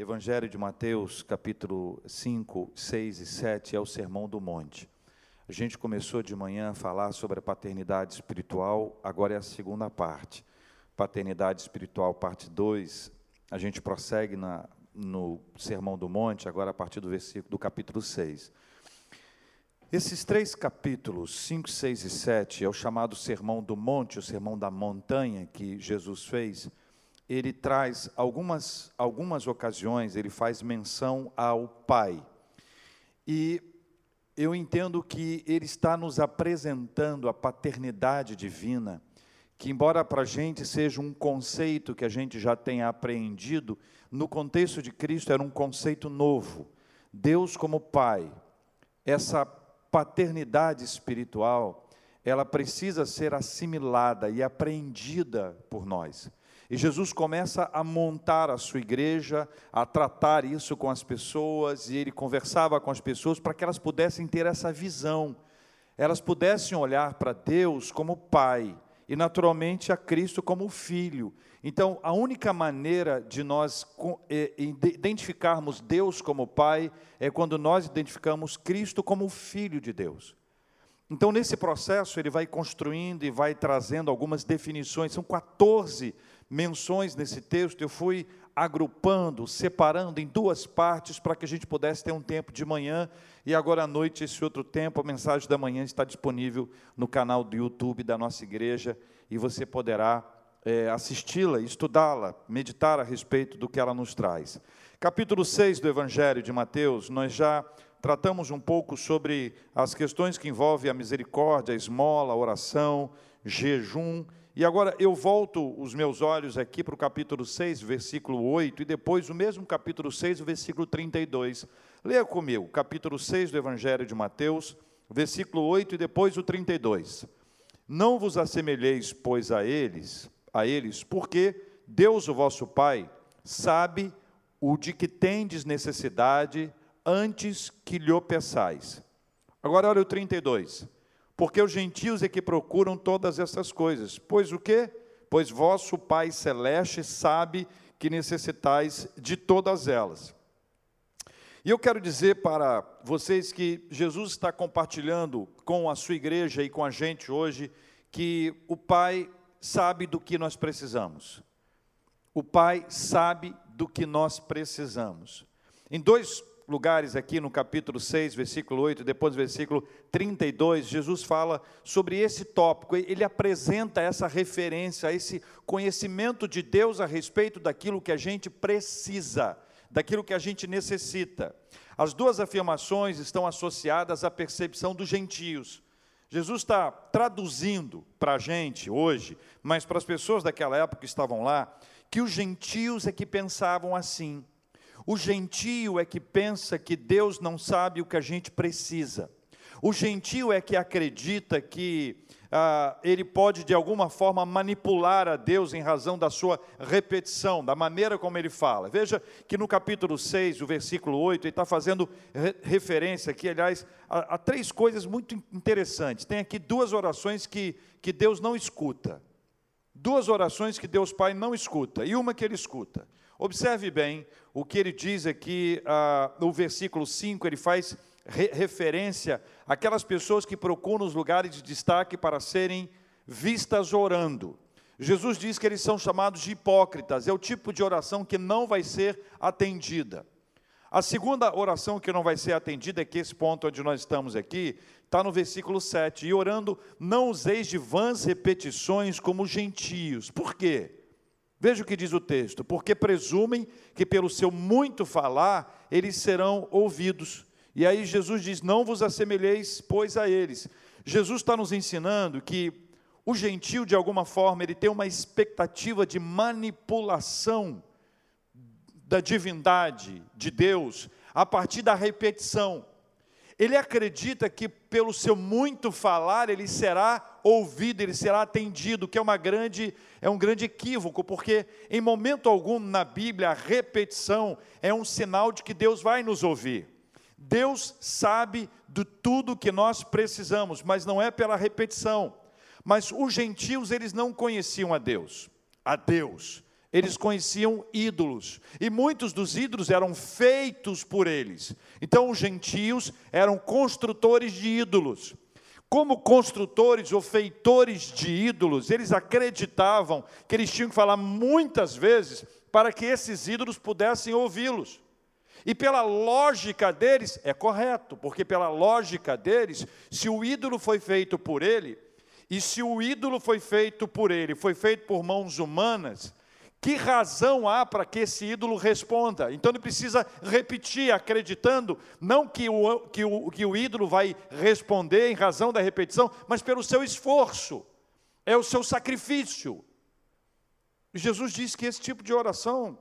Evangelho de Mateus, capítulo 5, 6 e 7 é o Sermão do Monte. A gente começou de manhã a falar sobre a paternidade espiritual, agora é a segunda parte. Paternidade espiritual, parte 2. A gente prossegue na, no Sermão do Monte, agora a partir do versículo do capítulo 6. Esses três capítulos, 5, 6 e 7, é o chamado Sermão do Monte, o Sermão da Montanha que Jesus fez ele traz algumas, algumas ocasiões, ele faz menção ao Pai. E eu entendo que ele está nos apresentando a paternidade divina, que, embora para a gente seja um conceito que a gente já tenha apreendido, no contexto de Cristo era um conceito novo. Deus como Pai, essa paternidade espiritual, ela precisa ser assimilada e apreendida por nós. E Jesus começa a montar a sua igreja, a tratar isso com as pessoas, e ele conversava com as pessoas para que elas pudessem ter essa visão, elas pudessem olhar para Deus como Pai e, naturalmente, a Cristo como Filho. Então, a única maneira de nós é, identificarmos Deus como Pai é quando nós identificamos Cristo como Filho de Deus. Então, nesse processo, ele vai construindo e vai trazendo algumas definições, são 14 menções nesse texto, eu fui agrupando, separando em duas partes para que a gente pudesse ter um tempo de manhã e agora à noite esse outro tempo, a mensagem da manhã está disponível no canal do YouTube da nossa igreja e você poderá é, assisti-la, estudá-la, meditar a respeito do que ela nos traz. Capítulo 6 do Evangelho de Mateus, nós já tratamos um pouco sobre as questões que envolvem a misericórdia, a esmola, a oração, jejum e agora eu volto os meus olhos aqui para o capítulo 6, versículo 8, e depois o mesmo capítulo 6, versículo 32. Leia comigo, capítulo 6 do Evangelho de Mateus, versículo 8 e depois o 32. Não vos assemelheis, pois, a eles, a eles, porque Deus, o vosso Pai, sabe o de que tendes necessidade antes que lhe peçais. Agora olha o 32 porque os gentios é que procuram todas essas coisas. Pois o quê? Pois vosso Pai celeste sabe que necessitais de todas elas. E eu quero dizer para vocês que Jesus está compartilhando com a sua igreja e com a gente hoje que o Pai sabe do que nós precisamos. O Pai sabe do que nós precisamos. Em dois lugares aqui no capítulo 6, versículo 8, depois versículo 32, Jesus fala sobre esse tópico, ele apresenta essa referência, esse conhecimento de Deus a respeito daquilo que a gente precisa, daquilo que a gente necessita. As duas afirmações estão associadas à percepção dos gentios. Jesus está traduzindo para a gente hoje, mas para as pessoas daquela época que estavam lá, que os gentios é que pensavam assim. O gentio é que pensa que Deus não sabe o que a gente precisa. O gentio é que acredita que ah, ele pode de alguma forma manipular a Deus em razão da sua repetição, da maneira como ele fala. Veja que no capítulo 6, o versículo 8, ele está fazendo re referência aqui, aliás, a, a, três coisas muito interessantes. Tem aqui duas orações que, que Deus não escuta. Duas orações que Deus Pai não escuta, e uma que ele escuta. Observe bem o que ele diz aqui ah, no versículo 5, ele faz re referência àquelas pessoas que procuram os lugares de destaque para serem vistas orando. Jesus diz que eles são chamados de hipócritas, é o tipo de oração que não vai ser atendida. A segunda oração que não vai ser atendida, é que esse ponto onde nós estamos aqui, está no versículo 7. E orando, não useis de vãs repetições como gentios. Por quê? Veja o que diz o texto: porque presumem que pelo seu muito falar eles serão ouvidos. E aí Jesus diz: Não vos assemelheis, pois, a eles. Jesus está nos ensinando que o gentil, de alguma forma, ele tem uma expectativa de manipulação da divindade de Deus a partir da repetição ele acredita que pelo seu muito falar ele será ouvido, ele será atendido, que é uma grande é um grande equívoco, porque em momento algum na Bíblia a repetição é um sinal de que Deus vai nos ouvir. Deus sabe de tudo que nós precisamos, mas não é pela repetição. Mas os gentios eles não conheciam a Deus. A Deus Eles conheciam ídolos, e muitos dos ídolos eram feitos por eles. Então, os gentios eram construtores de ídolos. Como construtores ou feitores de ídolos, eles acreditavam que eles tinham que falar muitas vezes para que esses ídolos pudessem ouvi-los. E pela lógica deles, é correto, porque pela lógica deles, se o ídolo foi feito por ele, e se o ídolo foi feito por ele, foi feito por mãos humanas, que razão há para que esse ídolo responda? Então ele precisa repetir, acreditando, não que o, que, o, que o ídolo vai responder em razão da repetição, mas pelo seu esforço, é o seu sacrifício. Jesus disse que esse tipo de oração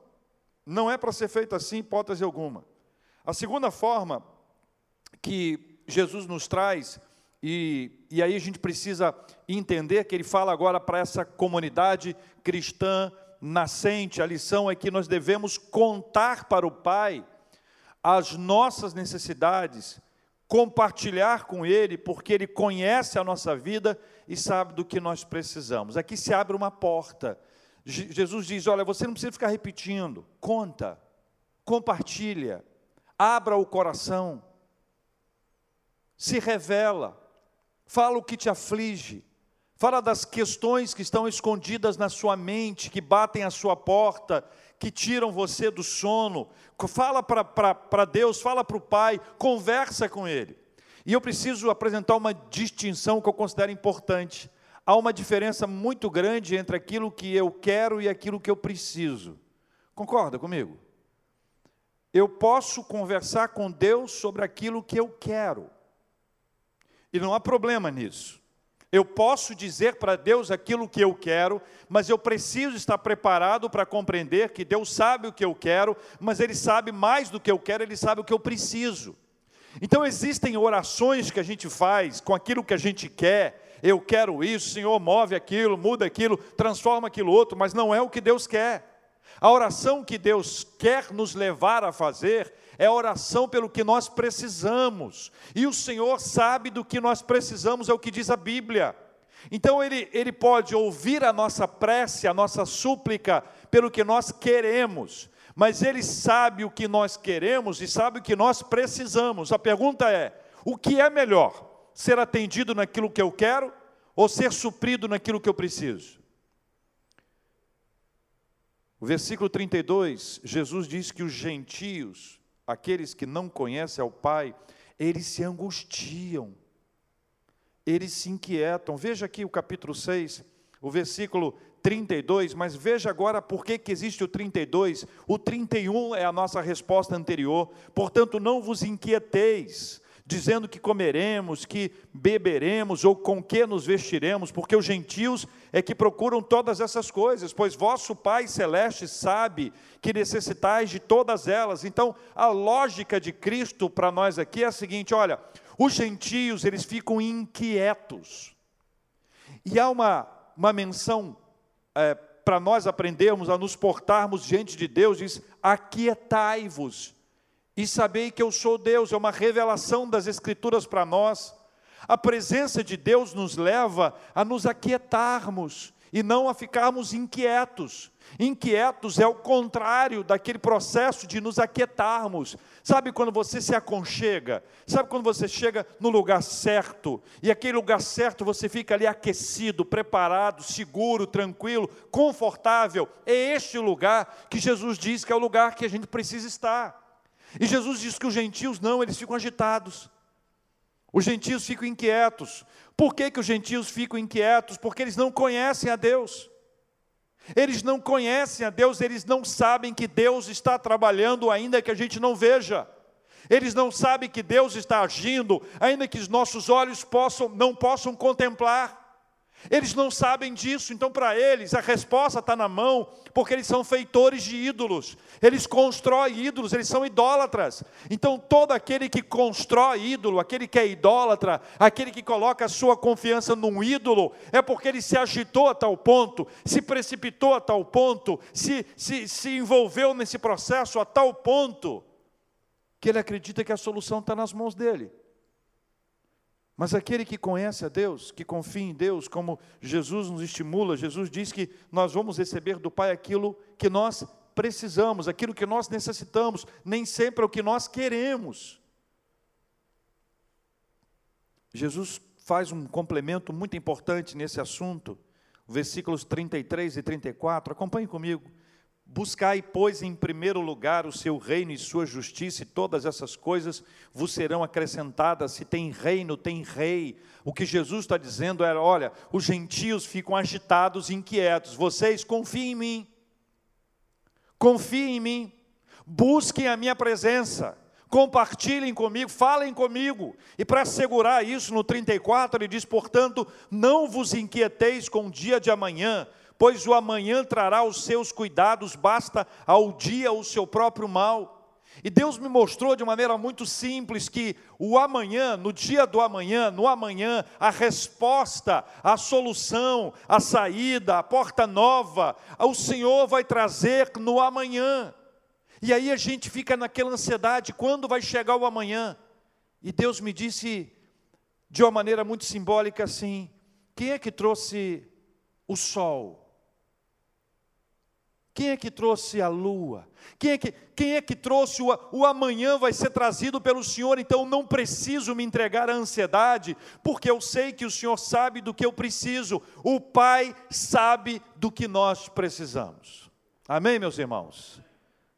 não é para ser feito assim, hipótese alguma. A segunda forma que Jesus nos traz, e, e aí a gente precisa entender que ele fala agora para essa comunidade cristã nascente, a lição é que nós devemos contar para o Pai as nossas necessidades, compartilhar com Ele, porque Ele conhece a nossa vida e sabe do que nós precisamos. Aqui se abre uma porta. Jesus diz: Olha, você não precisa ficar repetindo, conta, compartilha, abra o coração, se revela, fala o que te aflige, Fala das questões que estão escondidas na sua mente, que batem à sua porta, que tiram você do sono. Fala para Deus, fala para o Pai, conversa com Ele. E eu preciso apresentar uma distinção que eu considero importante. Há uma diferença muito grande entre aquilo que eu quero e aquilo que eu preciso. Concorda comigo? Eu posso conversar com Deus sobre aquilo que eu quero. E não há problema nisso. Eu posso dizer para Deus aquilo que eu quero, mas eu preciso estar preparado para compreender que Deus sabe o que eu quero, mas Ele sabe mais do que eu quero, Ele sabe o que eu preciso. Então existem orações que a gente faz com aquilo que a gente quer. Eu quero isso, Senhor, move aquilo, muda aquilo, transforma aquilo outro, mas não é o que Deus quer. A oração que Deus quer nos levar a fazer é oração pelo que nós precisamos. E o Senhor sabe do que nós precisamos, é o que diz a Bíblia. Então ele, ele pode ouvir a nossa prece, a nossa súplica, pelo que nós queremos, mas ele sabe o que nós queremos e sabe o que nós precisamos. A pergunta é: o que é melhor? Ser atendido naquilo que eu quero ou ser suprido naquilo que eu preciso? O versículo 32, Jesus diz que os gentios aqueles que não conhecem ao Pai, eles se angustiam, eles se inquietam. Veja aqui o capítulo 6, o versículo 32, mas veja agora por que, que existe o 32. O 31 é a nossa resposta anterior. Portanto, não vos inquieteis, dizendo que comeremos, que beberemos ou com que nos vestiremos, porque os gentios é que procuram todas essas coisas, pois vosso Pai celeste sabe que necessitais de todas elas. Então, a lógica de Cristo para nós aqui é a seguinte: olha, os gentios eles ficam inquietos. E há uma, uma menção é, para nós aprendermos a nos portarmos diante de Deus, diz: aquietai-vos e sabei que eu sou Deus, é uma revelação das Escrituras para nós. A presença de Deus nos leva a nos aquietarmos e não a ficarmos inquietos. Inquietos é o contrário daquele processo de nos aquietarmos. Sabe quando você se aconchega? Sabe quando você chega no lugar certo? E aquele lugar certo você fica ali aquecido, preparado, seguro, tranquilo, confortável. É este o lugar que Jesus diz que é o lugar que a gente precisa estar. E Jesus diz que os gentios não, eles ficam agitados. Os gentios ficam inquietos. Por que, que os gentios ficam inquietos? Porque eles não conhecem a Deus. Eles não conhecem a Deus, eles não sabem que Deus está trabalhando, ainda que a gente não veja. Eles não sabem que Deus está agindo, ainda que os nossos olhos possam, não possam contemplar. Eles não sabem disso, então para eles a resposta está na mão, porque eles são feitores de ídolos, eles constroem ídolos, eles são idólatras. Então todo aquele que constrói ídolo, aquele que é idólatra, aquele que coloca a sua confiança num ídolo, é porque ele se agitou a tal ponto, se precipitou a tal ponto, se, se, se envolveu nesse processo a tal ponto, que ele acredita que a solução está nas mãos dele. Mas aquele que conhece a Deus, que confia em Deus, como Jesus nos estimula, Jesus diz que nós vamos receber do Pai aquilo que nós precisamos, aquilo que nós necessitamos, nem sempre é o que nós queremos. Jesus faz um complemento muito importante nesse assunto, versículos 33 e 34, acompanhe comigo. Buscai, pois, em primeiro lugar o seu reino e sua justiça, e todas essas coisas vos serão acrescentadas. Se tem reino, tem rei. O que Jesus está dizendo era: olha, os gentios ficam agitados, inquietos. Vocês confiem em mim. Confiem em mim. Busquem a minha presença. Compartilhem comigo, falem comigo. E para assegurar isso, no 34, ele diz: portanto, não vos inquieteis com o dia de amanhã pois o amanhã trará os seus cuidados, basta ao dia o seu próprio mal. E Deus me mostrou de maneira muito simples que o amanhã, no dia do amanhã, no amanhã, a resposta, a solução, a saída, a porta nova, o Senhor vai trazer no amanhã. E aí a gente fica naquela ansiedade: quando vai chegar o amanhã? E Deus me disse de uma maneira muito simbólica assim: quem é que trouxe o sol? Quem é que trouxe a lua? Quem é que, quem é que trouxe o, o amanhã vai ser trazido pelo Senhor? Então não preciso me entregar à ansiedade, porque eu sei que o Senhor sabe do que eu preciso. O Pai sabe do que nós precisamos. Amém, meus irmãos?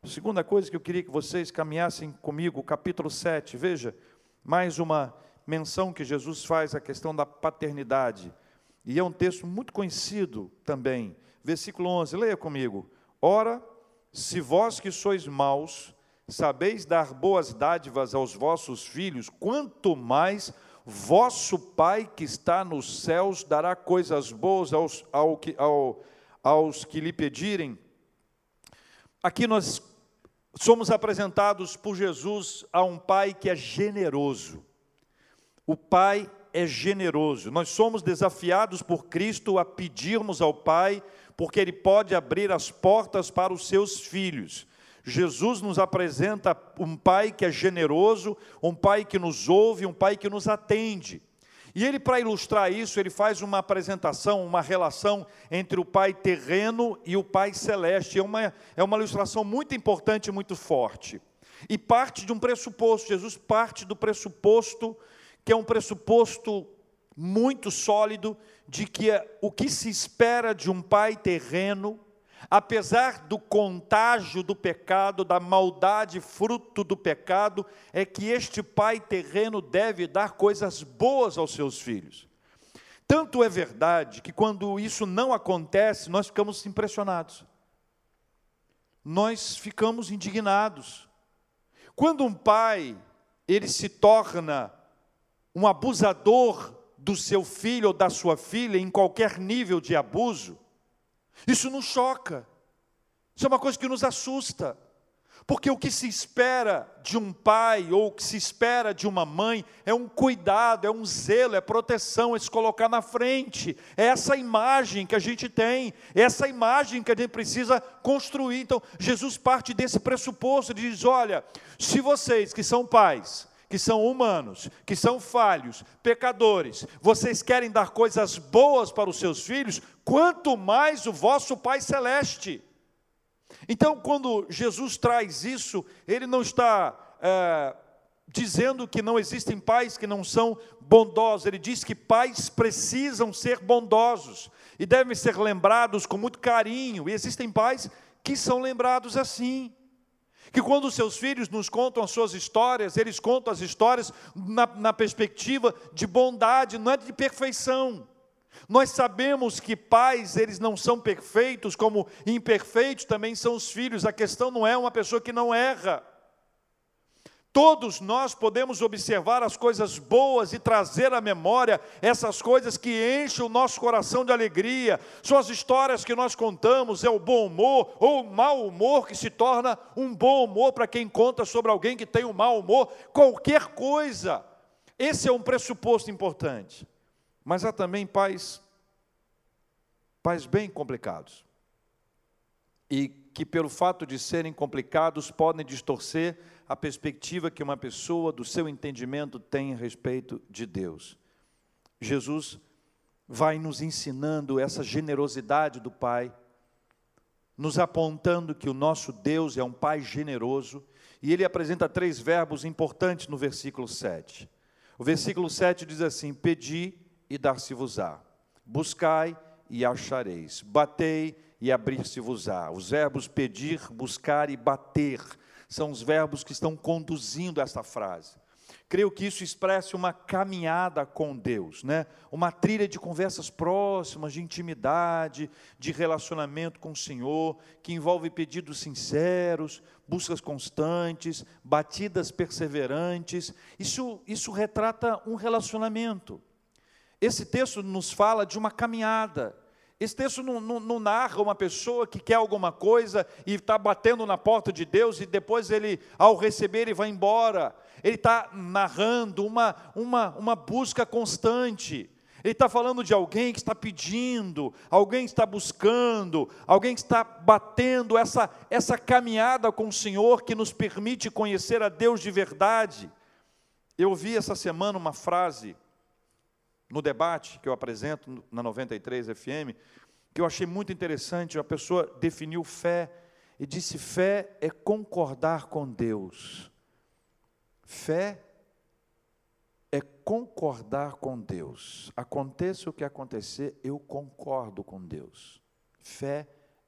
Segunda coisa que eu queria que vocês caminhassem comigo, capítulo 7. Veja, mais uma menção que Jesus faz à questão da paternidade. E é um texto muito conhecido também. Versículo 11, leia comigo. Ora, se vós que sois maus, sabeis dar boas dádivas aos vossos filhos, quanto mais vosso Pai que está nos céus dará coisas boas aos, ao ao, aos que lhe pedirem. Aqui nós somos apresentados por Jesus a um Pai que é generoso. O Pai é generoso. Nós somos desafiados por Cristo a pedirmos ao Pai porque Ele pode abrir as portas para os seus filhos. Jesus nos apresenta um Pai que é generoso, um Pai que nos ouve, um Pai que nos atende. E ele, para ilustrar isso, ele faz uma apresentação, uma relação entre o Pai terreno e o Pai celeste. É uma, é uma ilustração muito importante e muito forte. E parte de um pressuposto, Jesus parte do pressuposto, que é um pressuposto muito sólido, de que o que se espera de um pai terreno, apesar do contágio do pecado, da maldade fruto do pecado, é que este pai terreno deve dar coisas boas aos seus filhos. Tanto é verdade que quando isso não acontece, nós ficamos impressionados. Nós ficamos indignados. Quando um pai ele se torna um abusador do seu filho ou da sua filha em qualquer nível de abuso, isso nos choca. Isso é uma coisa que nos assusta. Porque o que se espera de um pai ou o que se espera de uma mãe é um cuidado, é um zelo, é proteção, é se colocar na frente. É essa imagem que a gente tem, é essa imagem que a gente precisa construir. Então, Jesus parte desse pressuposto, ele diz: olha, se vocês que são pais, que são humanos, que são falhos, pecadores, vocês querem dar coisas boas para os seus filhos, quanto mais o vosso Pai Celeste. Então, quando Jesus traz isso, ele não está é, dizendo que não existem pais que não são bondosos, ele diz que pais precisam ser bondosos e devem ser lembrados com muito carinho, e existem pais que são lembrados assim. Que quando seus filhos nos contam as suas histórias, eles contam as histórias na, na perspectiva de bondade, não é de perfeição. Nós sabemos que pais, eles não são perfeitos, como imperfeitos também são os filhos. A questão não é uma pessoa que não erra. Todos nós podemos observar as coisas boas e trazer à memória essas coisas que enchem o nosso coração de alegria. São as histórias que nós contamos, é o bom humor ou o mau humor que se torna um bom humor para quem conta sobre alguém que tem um mau humor, qualquer coisa. Esse é um pressuposto importante. Mas há também pais, pais bem complicados. E que, pelo fato de serem complicados, podem distorcer a perspectiva que uma pessoa, do seu entendimento, tem a respeito de Deus. Jesus vai nos ensinando essa generosidade do Pai, nos apontando que o nosso Deus é um Pai generoso, e ele apresenta três verbos importantes no versículo 7. O versículo 7 diz assim: Pedi e dar-se-vos-á, buscai e achareis, batei e abrir-se-vos-á. Os verbos pedir, buscar e bater são os verbos que estão conduzindo essa frase. Creio que isso expressa uma caminhada com Deus, né? uma trilha de conversas próximas, de intimidade, de relacionamento com o Senhor, que envolve pedidos sinceros, buscas constantes, batidas perseverantes. Isso, isso retrata um relacionamento. Esse texto nos fala de uma caminhada, esse texto não, não, não, narra uma pessoa que quer alguma coisa e está batendo na porta de Deus e depois ele, ao receber, ele vai embora. Ele está narrando uma, uma, uma busca constante. Ele está falando de alguém que está pedindo, alguém que está buscando, alguém que está batendo essa, essa caminhada com o Senhor que nos permite conhecer a Deus de verdade. Eu vi essa semana uma frase no debate que eu apresento na 93 FM, que eu achei muito interessante, a pessoa definiu fé e disse: fé é concordar com Deus. Fé é concordar com Deus. Aconteça o que acontecer, eu concordo com Deus. Fé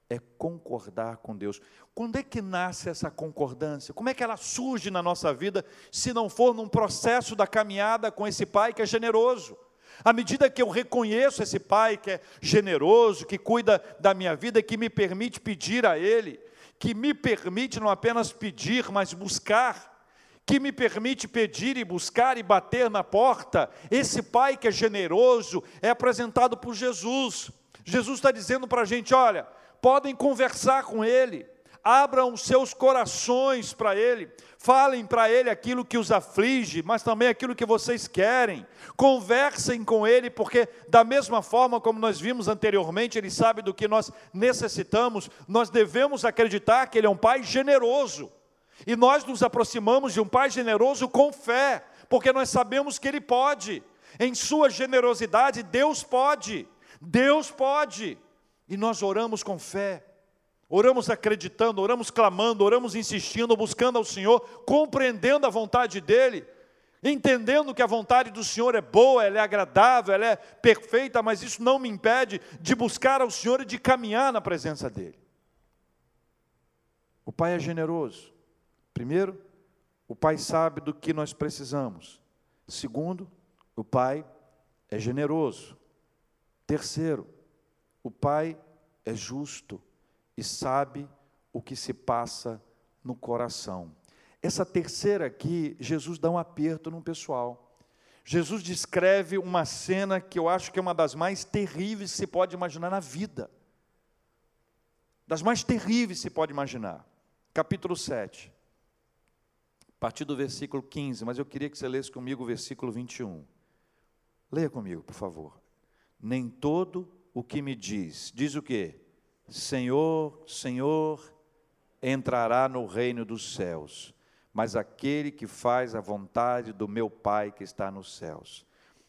é concordar com Deus. Quando é que nasce essa concordância? Como é que ela surge na nossa vida, se não for num processo da caminhada com esse Pai que é generoso? À medida que eu reconheço esse Pai que é generoso, que cuida da minha vida, que me permite pedir a Ele, que me permite não apenas pedir, mas buscar, que me permite pedir e buscar e bater na porta, esse Pai que é generoso é apresentado por Jesus. Jesus está dizendo para a gente: olha, podem conversar com Ele, abram seus corações para Ele, falem para Ele aquilo que os aflige, mas também aquilo que vocês querem, conversem com Ele, porque, da mesma forma como nós vimos anteriormente, Ele sabe do que nós necessitamos, nós devemos acreditar que Ele é um Pai generoso, e nós nos aproximamos de um Pai generoso com fé, porque nós sabemos que Ele pode, em Sua generosidade, Deus pode, Deus pode, e nós oramos com fé. Oramos acreditando, oramos clamando, oramos insistindo, buscando ao Senhor, compreendendo a vontade dEle, entendendo que a vontade do Senhor é boa, ela é agradável, ela é perfeita, mas isso não me impede de buscar ao Senhor e de caminhar na presença dEle. O Pai é generoso. Primeiro, o Pai sabe do que nós precisamos. Segundo, o Pai é generoso. Terceiro, o Pai é justo e sabe o que se passa no coração. Essa terceira aqui, Jesus dá um aperto no pessoal. Jesus descreve uma cena que eu acho que é uma das mais terríveis que se pode imaginar na vida. Das mais terríveis que se pode imaginar. Capítulo 7. A partir do versículo 15, mas eu queria que você lesse comigo o versículo 21. Leia comigo, por favor. Nem todo o que me diz, diz o quê? Senhor, Senhor, entrará no reino dos céus, mas aquele que faz a vontade do meu Pai que está nos céus.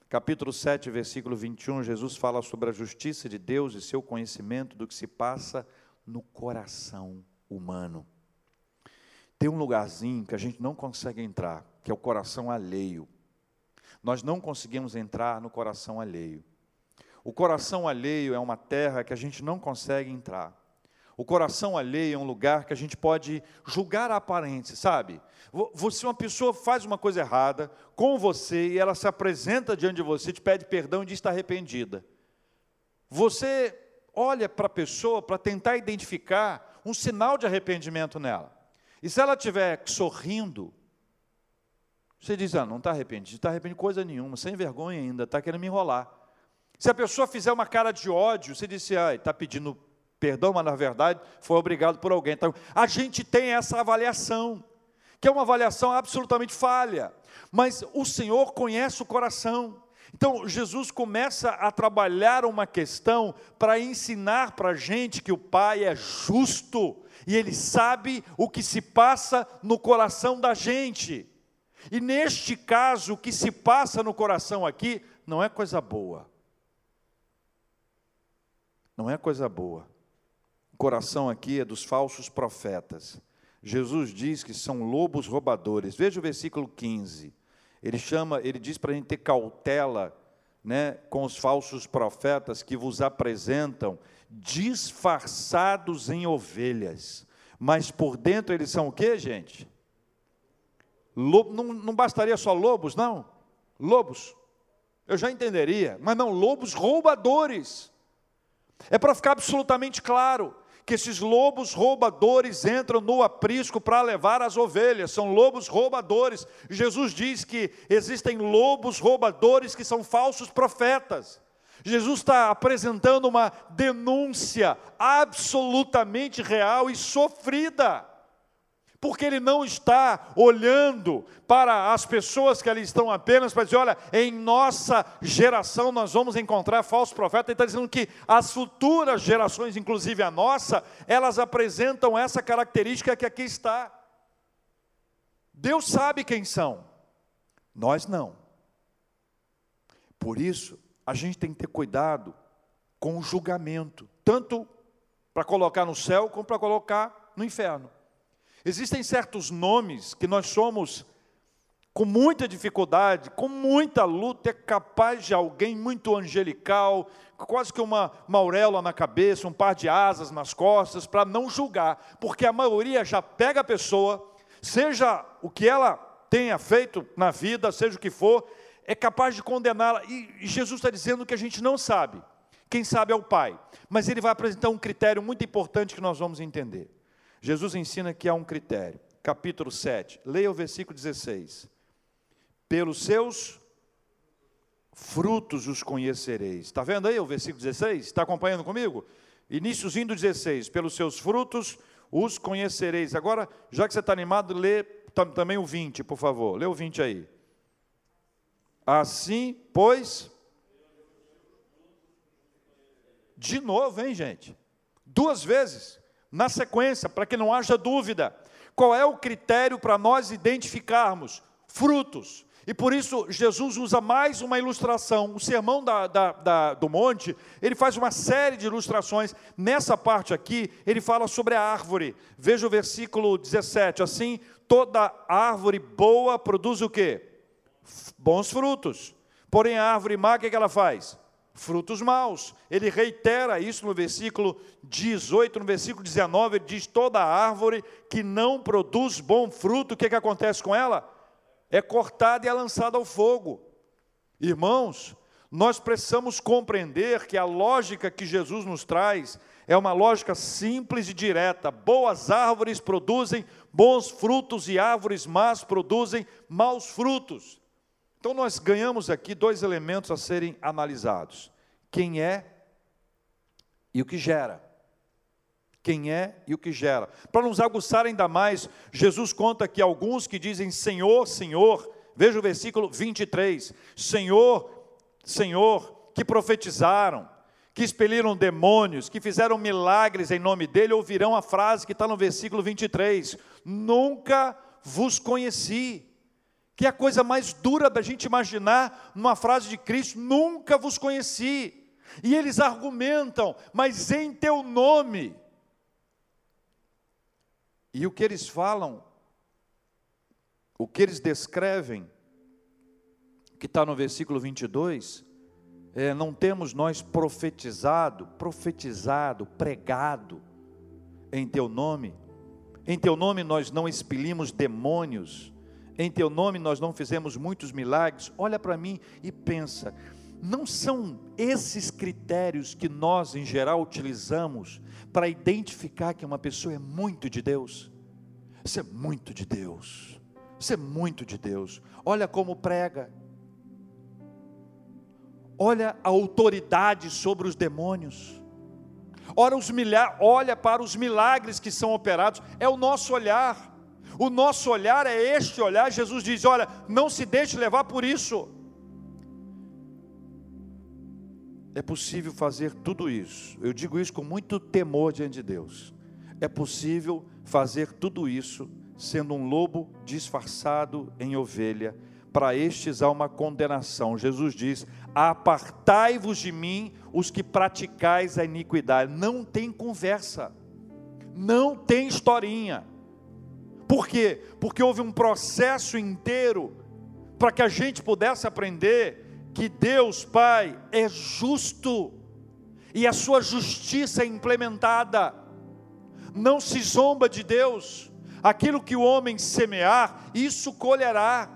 Capítulo 7, versículo 21, Jesus fala sobre a justiça de Deus e seu conhecimento do que se passa no coração humano. Tem um lugarzinho que a gente não consegue entrar, que é o coração alheio. Nós não conseguimos entrar no coração alheio. O coração alheio é uma terra que a gente não consegue entrar. O coração alheio é um lugar que a gente pode julgar a aparência, sabe? Você, uma pessoa faz uma coisa errada com você e ela se apresenta diante de você, te pede perdão e diz que está arrependida. Você olha para a pessoa para tentar identificar um sinal de arrependimento nela. E se ela estiver sorrindo, você diz, ah, não está arrependido, está arrependido coisa nenhuma, sem vergonha ainda, está querendo me enrolar. Se a pessoa fizer uma cara de ódio, você disse, ah, está pedindo perdão, mas na verdade foi obrigado por alguém. Então, a gente tem essa avaliação, que é uma avaliação absolutamente falha, mas o Senhor conhece o coração. Então, Jesus começa a trabalhar uma questão para ensinar para a gente que o Pai é justo e Ele sabe o que se passa no coração da gente. E neste caso, o que se passa no coração aqui não é coisa boa. Não é coisa boa. O coração aqui é dos falsos profetas. Jesus diz que são lobos roubadores. Veja o versículo 15. Ele chama, ele diz para a gente ter cautela, né, com os falsos profetas que vos apresentam disfarçados em ovelhas, mas por dentro eles são o que, gente? Lobo, não, não bastaria só lobos, não? Lobos. Eu já entenderia, mas não, lobos roubadores. É para ficar absolutamente claro que esses lobos roubadores entram no aprisco para levar as ovelhas, são lobos roubadores. Jesus diz que existem lobos roubadores que são falsos profetas. Jesus está apresentando uma denúncia absolutamente real e sofrida porque ele não está olhando para as pessoas que ali estão apenas para dizer, olha, em nossa geração nós vamos encontrar falsos profetas, ele está dizendo que as futuras gerações, inclusive a nossa, elas apresentam essa característica que aqui está. Deus sabe quem são, nós não. Por isso, a gente tem que ter cuidado com o julgamento, tanto para colocar no céu como para colocar no inferno. Existem certos nomes que nós somos com muita dificuldade, com muita luta, é capaz de alguém muito angelical, quase que uma, uma auréola na cabeça, um par de asas nas costas, para não julgar, porque a maioria já pega a pessoa, seja o que ela tenha feito na vida, seja o que for, é capaz de condená-la. E Jesus está dizendo que a gente não sabe. Quem sabe é o Pai. Mas ele vai apresentar um critério muito importante que nós vamos entender. Jesus ensina que há um critério. Capítulo 7, leia o versículo 16. Pelos seus frutos os conhecereis. Está vendo aí o versículo 16? Está acompanhando comigo? Iníciozinho do 16. Pelos seus frutos os conhecereis. Agora, já que você está animado, lê também o 20, por favor. Lê o 20 aí. Assim, pois. De novo, hein, gente? Duas vezes na sequência, para que não haja dúvida. Qual é o critério para nós identificarmos? Frutos. E por isso Jesus usa mais uma ilustração. O sermão da, da, da, do monte, ele faz uma série de ilustrações. Nessa parte aqui, ele fala sobre a árvore. Veja o versículo 17. Assim, toda árvore boa produz o quê? Bons frutos. Porém, a árvore má, o que ela faz? Frutos maus. Ele reitera isso no versículo 18, no versículo 19, ele diz: toda árvore que não produz bom fruto, o que, que acontece com ela? É cortada e é lançada ao fogo. Irmãos, nós precisamos compreender que a lógica que Jesus nos traz é uma lógica simples e direta. Boas árvores produzem bons frutos e árvores más produzem maus frutos. Então, nós ganhamos aqui dois elementos a serem analisados: quem é e o que gera. Quem é e o que gera. Para nos aguçar ainda mais, Jesus conta que alguns que dizem Senhor, Senhor, veja o versículo 23, Senhor, Senhor, que profetizaram, que expeliram demônios, que fizeram milagres em nome dele, ouvirão a frase que está no versículo 23: Nunca vos conheci que é a coisa mais dura da gente imaginar numa frase de Cristo: nunca vos conheci. E eles argumentam, mas em teu nome. E o que eles falam, o que eles descrevem, que está no versículo 22, é, não temos nós profetizado, profetizado, pregado em teu nome, em teu nome nós não expelimos demônios, em teu nome nós não fizemos muitos milagres. Olha para mim e pensa, não são esses critérios que nós, em geral, utilizamos para identificar que uma pessoa é muito de Deus? Isso é muito de Deus. Isso é muito de Deus. Olha como prega. Olha a autoridade sobre os demônios. Olha, os milha olha para os milagres que são operados. É o nosso olhar. O nosso olhar é este olhar. Jesus diz: Olha, não se deixe levar por isso. É possível fazer tudo isso. Eu digo isso com muito temor diante de Deus. É possível fazer tudo isso sendo um lobo disfarçado em ovelha, para estes há uma condenação. Jesus diz: Apartai-vos de mim, os que praticais a iniquidade. Não tem conversa, não tem historinha. Por quê? Porque houve um processo inteiro para que a gente pudesse aprender que Deus Pai é justo e a sua justiça é implementada. Não se zomba de Deus. Aquilo que o homem semear, isso colherá.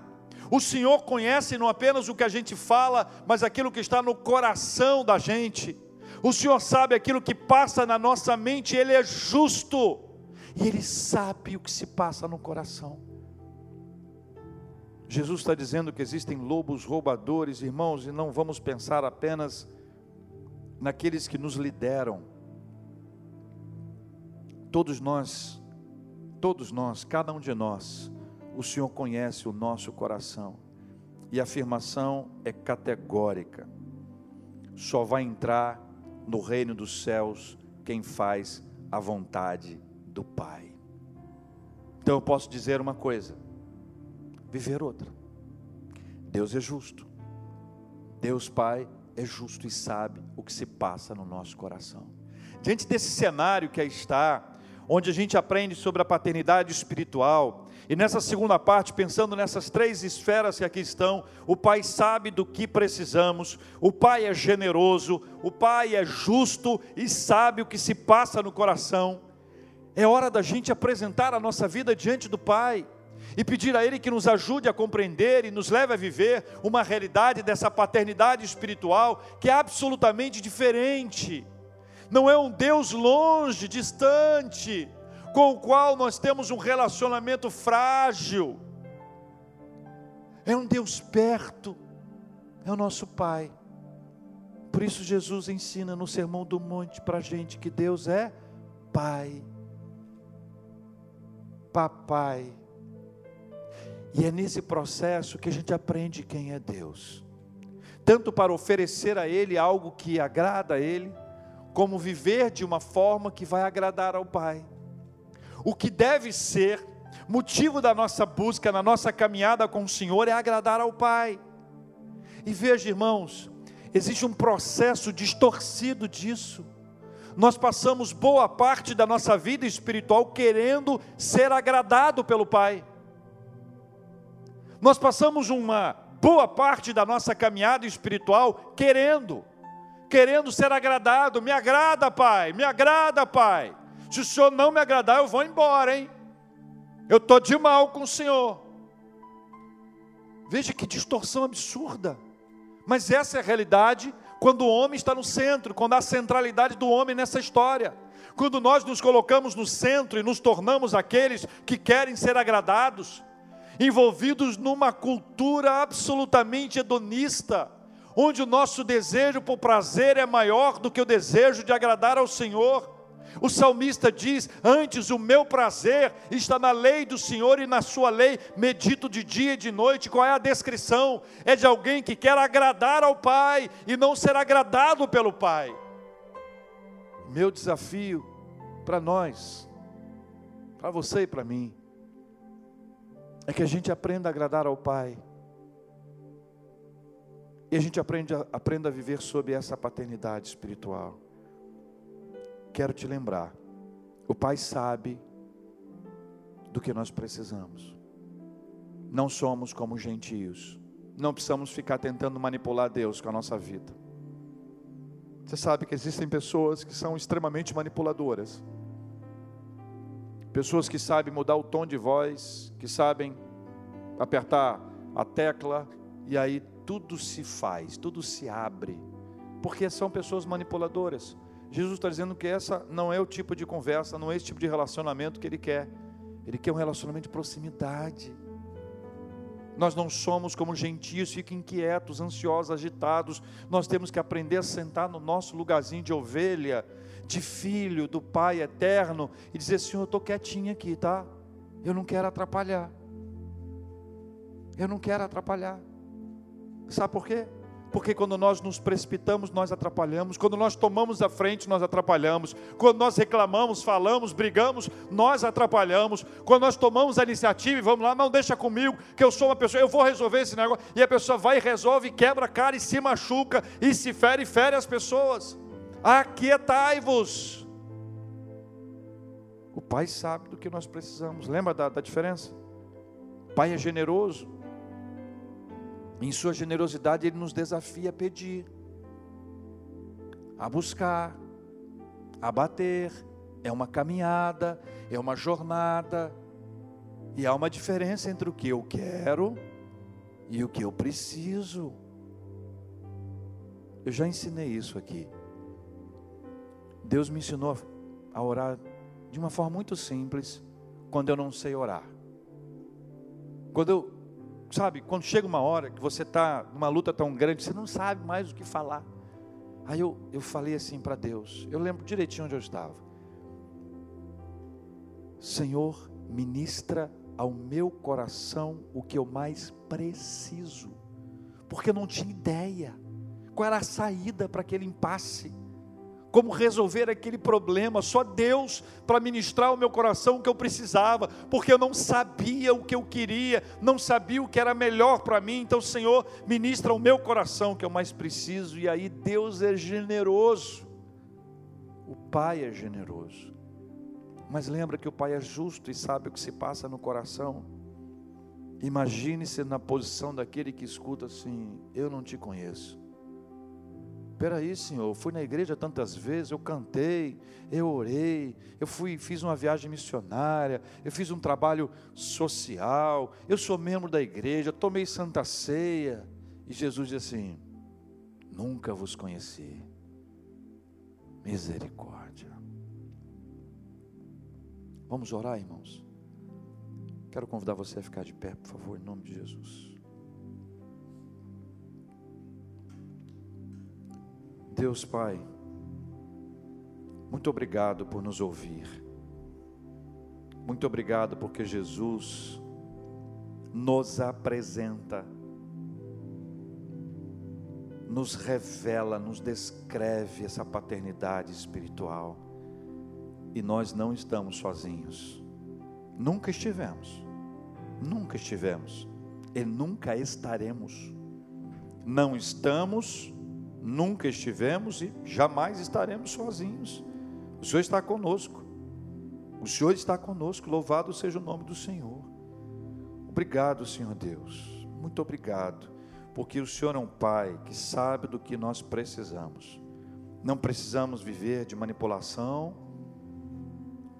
O Senhor conhece não apenas o que a gente fala, mas aquilo que está no coração da gente. O Senhor sabe aquilo que passa na nossa mente, Ele é justo, e Ele sabe o que se passa no coração. Jesus está dizendo que existem lobos roubadores, irmãos, e não vamos pensar apenas naqueles que nos lideram. Todos nós, todos nós, cada um de nós, o Senhor conhece o nosso coração. E a afirmação é categórica. Só vai entrar no reino dos céus quem faz a vontade do Pai. Então eu posso dizer uma coisa, viver outra. Deus é justo. Deus Pai é justo e sabe o que se passa no nosso coração. Diante desse cenário que aí está, onde a gente aprende sobre a paternidade espiritual, e nessa segunda parte, pensando nessas três esferas que aqui estão, o Pai sabe do que precisamos, o Pai é generoso, o Pai é justo e sabe o que se passa no coração. É hora da gente apresentar a nossa vida diante do Pai e pedir a Ele que nos ajude a compreender e nos leve a viver uma realidade dessa paternidade espiritual que é absolutamente diferente. Não é um Deus longe, distante, com o qual nós temos um relacionamento frágil. É um Deus perto, é o nosso Pai. Por isso, Jesus ensina no Sermão do Monte para a gente que Deus é Pai, Papai. E é nesse processo que a gente aprende quem é Deus, tanto para oferecer a Ele algo que agrada a Ele, como viver de uma forma que vai agradar ao Pai o que deve ser motivo da nossa busca, na nossa caminhada com o Senhor, é agradar ao Pai. E veja, irmãos, existe um processo distorcido disso. Nós passamos boa parte da nossa vida espiritual querendo ser agradado pelo Pai. Nós passamos uma boa parte da nossa caminhada espiritual querendo, querendo ser agradado. Me agrada, Pai, me agrada, Pai. Se o senhor não me agradar, eu vou embora, hein? Eu estou de mal com o senhor. Veja que distorção absurda. Mas essa é a realidade quando o homem está no centro, quando há centralidade do homem nessa história. Quando nós nos colocamos no centro e nos tornamos aqueles que querem ser agradados, envolvidos numa cultura absolutamente hedonista, onde o nosso desejo por prazer é maior do que o desejo de agradar ao Senhor. O salmista diz: Antes o meu prazer está na lei do Senhor e na sua lei medito de dia e de noite. Qual é a descrição? É de alguém que quer agradar ao Pai e não ser agradado pelo Pai. Meu desafio para nós, para você e para mim, é que a gente aprenda a agradar ao Pai. E a gente aprende aprenda a viver sob essa paternidade espiritual quero te lembrar: o Pai sabe do que nós precisamos. Não somos como gentios. Não precisamos ficar tentando manipular Deus com a nossa vida. Você sabe que existem pessoas que são extremamente manipuladoras. Pessoas que sabem mudar o tom de voz, que sabem apertar a tecla e aí tudo se faz, tudo se abre. Porque são pessoas manipuladoras. Jesus está dizendo que essa não é o tipo de conversa, não é esse tipo de relacionamento que Ele quer. Ele quer um relacionamento de proximidade. Nós não somos como gentios, fiquem inquietos, ansiosos, agitados. Nós temos que aprender a sentar no nosso lugarzinho de ovelha, de filho do Pai eterno e dizer: Senhor, eu estou quietinho aqui, tá? Eu não quero atrapalhar. Eu não quero atrapalhar. Sabe por quê? Porque quando nós nos precipitamos, nós atrapalhamos. Quando nós tomamos a frente, nós atrapalhamos. Quando nós reclamamos, falamos, brigamos, nós atrapalhamos. Quando nós tomamos a iniciativa e vamos lá, não deixa comigo, que eu sou uma pessoa, eu vou resolver esse negócio. E a pessoa vai e resolve, quebra a cara e se machuca, e se fere e fere as pessoas. Aquietai-vos. O Pai sabe do que nós precisamos. Lembra da, da diferença? O Pai é generoso. Em sua generosidade, Ele nos desafia a pedir, a buscar, a bater. É uma caminhada, é uma jornada. E há uma diferença entre o que eu quero e o que eu preciso. Eu já ensinei isso aqui. Deus me ensinou a orar de uma forma muito simples, quando eu não sei orar. Quando eu, sabe, quando chega uma hora que você está numa luta tão grande, você não sabe mais o que falar. Aí eu, eu falei assim para Deus, eu lembro direitinho onde eu estava. Senhor, ministra ao meu coração o que eu mais preciso, porque eu não tinha ideia qual era a saída para aquele impasse como resolver aquele problema, só Deus para ministrar ao meu coração o que eu precisava, porque eu não sabia o que eu queria, não sabia o que era melhor para mim. Então, Senhor, ministra ao meu coração o que eu mais preciso, e aí Deus é generoso, o Pai é generoso. Mas lembra que o Pai é justo e sabe o que se passa no coração. Imagine-se na posição daquele que escuta assim: Eu não te conheço Peraí, Senhor, eu fui na igreja tantas vezes, eu cantei, eu orei, eu fui, fiz uma viagem missionária, eu fiz um trabalho social, eu sou membro da igreja, tomei santa ceia. E Jesus diz assim: Nunca vos conheci. Misericórdia. Vamos orar, irmãos. Quero convidar você a ficar de pé, por favor, em nome de Jesus. Deus Pai, muito obrigado por nos ouvir. Muito obrigado porque Jesus nos apresenta, nos revela, nos descreve essa paternidade espiritual. E nós não estamos sozinhos. Nunca estivemos. Nunca estivemos. E nunca estaremos. Não estamos nunca estivemos e jamais estaremos sozinhos. O Senhor está conosco. O Senhor está conosco. Louvado seja o nome do Senhor. Obrigado, Senhor Deus. Muito obrigado, porque o Senhor é um Pai que sabe do que nós precisamos. Não precisamos viver de manipulação,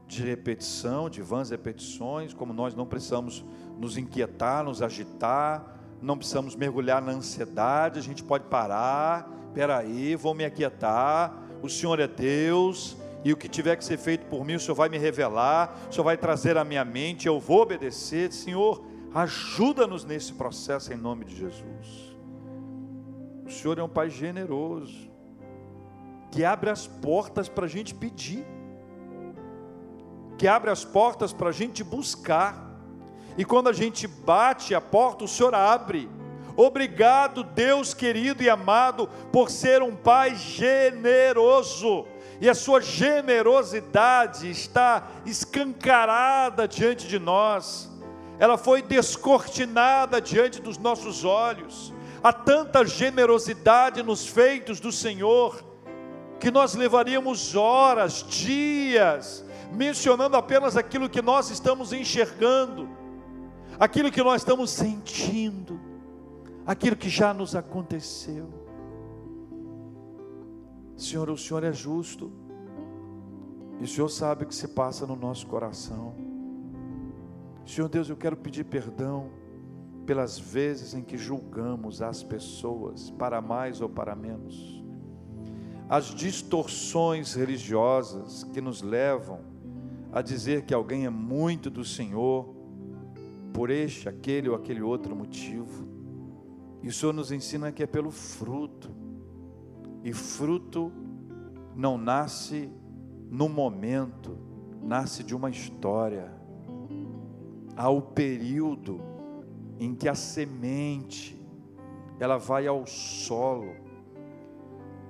de repetição, de vãs repetições, como nós não precisamos nos inquietar, nos agitar, não precisamos mergulhar na ansiedade, a gente pode parar peraí, vou me aquietar, o Senhor é Deus, e o que tiver que ser feito por mim, o Senhor vai me revelar, o Senhor vai trazer à minha mente, eu vou obedecer. Senhor, ajuda-nos nesse processo em nome de Jesus. O Senhor é um Pai generoso, que abre as portas para a gente pedir, que abre as portas para a gente buscar, e quando a gente bate a porta, o Senhor abre. Obrigado, Deus querido e amado, por ser um Pai generoso. E a sua generosidade está escancarada diante de nós, ela foi descortinada diante dos nossos olhos. Há tanta generosidade nos feitos do Senhor, que nós levaríamos horas, dias, mencionando apenas aquilo que nós estamos enxergando, aquilo que nós estamos sentindo aquilo que já nos aconteceu. Senhor, o Senhor é justo, e o Senhor sabe o que se passa no nosso coração. Senhor Deus, eu quero pedir perdão pelas vezes em que julgamos as pessoas, para mais ou para menos, as distorções religiosas que nos levam a dizer que alguém é muito do Senhor, por este, aquele ou aquele outro motivo. E o Senhor nos ensina que é pelo fruto. E fruto não nasce no momento, nasce de uma história. Há o período em que a semente ela vai ao solo.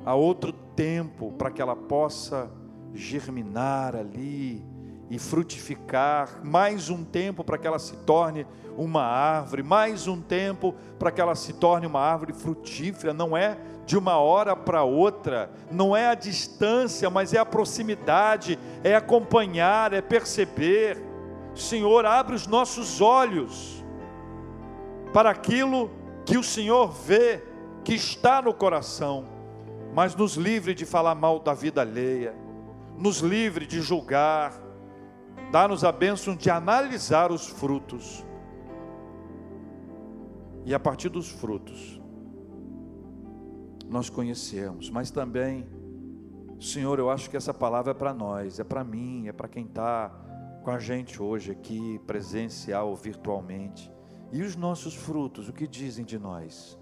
Há outro tempo para que ela possa germinar ali e frutificar, mais um tempo para que ela se torne uma árvore, mais um tempo para que ela se torne uma árvore frutífera, não é de uma hora para outra, não é a distância, mas é a proximidade, é acompanhar, é perceber. Senhor, abre os nossos olhos para aquilo que o Senhor vê, que está no coração, mas nos livre de falar mal da vida alheia, nos livre de julgar, dá-nos a bênção de analisar os frutos. E a partir dos frutos, nós conhecemos, mas também, Senhor, eu acho que essa palavra é para nós, é para mim, é para quem está com a gente hoje aqui, presencial ou virtualmente. E os nossos frutos, o que dizem de nós?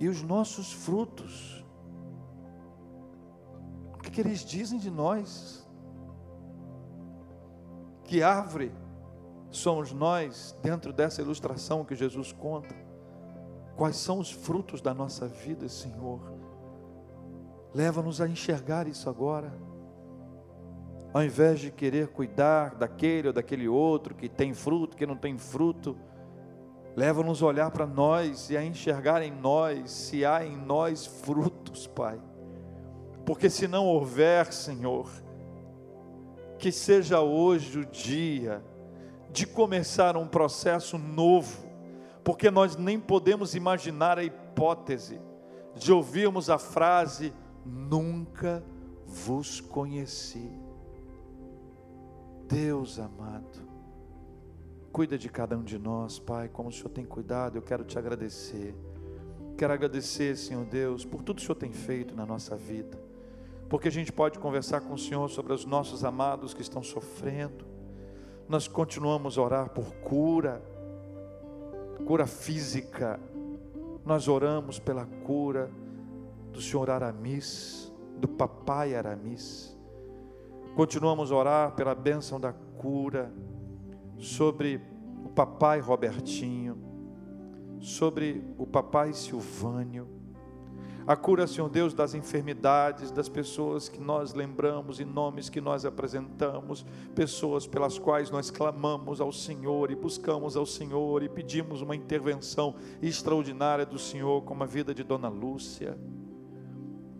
E os nossos frutos, o que, que eles dizem de nós? Que árvore somos nós dentro dessa ilustração que Jesus conta? Quais são os frutos da nossa vida, Senhor? Leva-nos a enxergar isso agora. Ao invés de querer cuidar daquele ou daquele outro que tem fruto, que não tem fruto, leva-nos a olhar para nós e a enxergar em nós se há em nós frutos, Pai. Porque se não houver, Senhor, que seja hoje o dia de começar um processo novo, porque nós nem podemos imaginar a hipótese de ouvirmos a frase: Nunca vos conheci. Deus amado, cuida de cada um de nós, Pai, como o Senhor tem cuidado, eu quero te agradecer. Quero agradecer, Senhor Deus, por tudo que o Senhor tem feito na nossa vida porque a gente pode conversar com o Senhor sobre os nossos amados que estão sofrendo. Nós continuamos a orar por cura, cura física. Nós oramos pela cura do senhor Aramis, do papai Aramis. Continuamos a orar pela bênção da cura sobre o papai Robertinho, sobre o papai Silvânio a cura, Senhor Deus, das enfermidades, das pessoas que nós lembramos e nomes que nós apresentamos, pessoas pelas quais nós clamamos ao Senhor e buscamos ao Senhor e pedimos uma intervenção extraordinária do Senhor, como a vida de Dona Lúcia.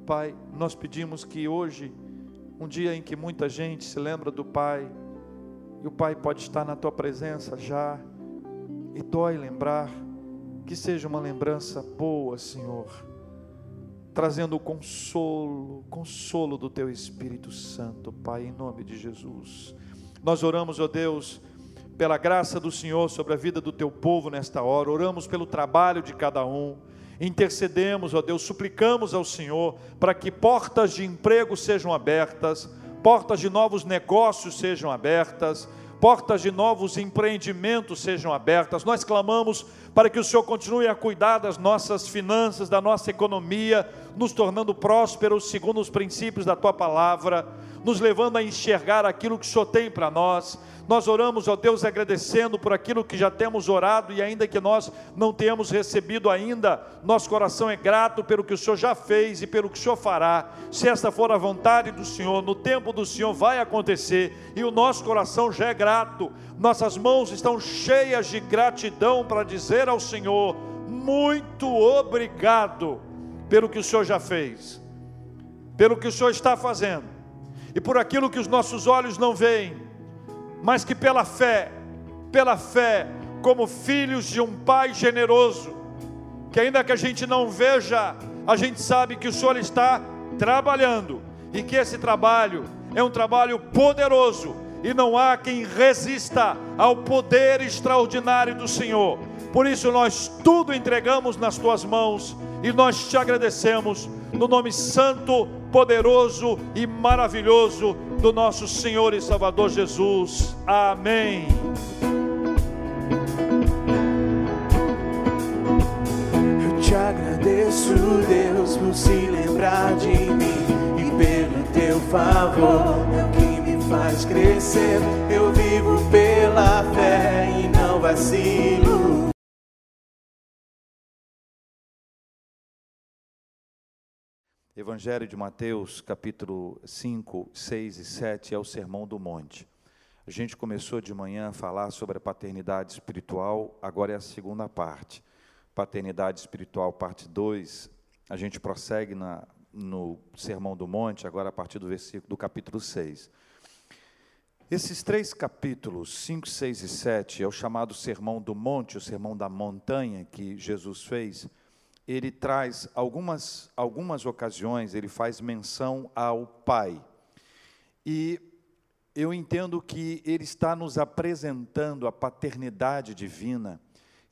Pai, nós pedimos que hoje, um dia em que muita gente se lembra do Pai, e o Pai pode estar na tua presença já, e dói lembrar, que seja uma lembrança boa, Senhor trazendo o consolo, consolo do teu Espírito Santo, Pai, em nome de Jesus. Nós oramos, ó Deus, pela graça do Senhor sobre a vida do teu povo nesta hora, oramos pelo trabalho de cada um, intercedemos, ó Deus, suplicamos ao Senhor para que portas de emprego sejam abertas, portas de novos negócios sejam abertas, portas de novos empreendimentos sejam abertas. Nós clamamos para que o Senhor continue a cuidar das nossas finanças, da nossa economia, nos tornando prósperos segundo os princípios da tua palavra, nos levando a enxergar aquilo que o Senhor tem para nós nós oramos, ó Deus, agradecendo por aquilo que já temos orado e ainda que nós não tenhamos recebido ainda, nosso coração é grato pelo que o Senhor já fez e pelo que o Senhor fará. Se esta for a vontade do Senhor, no tempo do Senhor vai acontecer e o nosso coração já é grato. Nossas mãos estão cheias de gratidão para dizer ao Senhor: muito obrigado pelo que o Senhor já fez, pelo que o Senhor está fazendo e por aquilo que os nossos olhos não veem mas que pela fé, pela fé, como filhos de um Pai generoso, que ainda que a gente não veja, a gente sabe que o Senhor está trabalhando e que esse trabalho é um trabalho poderoso e não há quem resista ao poder extraordinário do Senhor. Por isso nós tudo entregamos nas tuas mãos e nós te agradecemos no nome santo, poderoso e maravilhoso do nosso Senhor e Salvador Jesus. Amém. Eu te agradeço, Deus, por se lembrar de mim e pelo teu favor, faz crescer. Eu vivo pela fé e não vacilo. Evangelho de Mateus, capítulo 5, 6 e 7 é o Sermão do Monte. A gente começou de manhã a falar sobre a paternidade espiritual, agora é a segunda parte. Paternidade espiritual, parte 2. A gente prossegue na, no Sermão do Monte, agora a partir do versículo do capítulo 6. Esses três capítulos, 5, 6 e 7, é o chamado Sermão do Monte, o Sermão da Montanha que Jesus fez. Ele traz algumas, algumas ocasiões, ele faz menção ao Pai. E eu entendo que ele está nos apresentando a paternidade divina,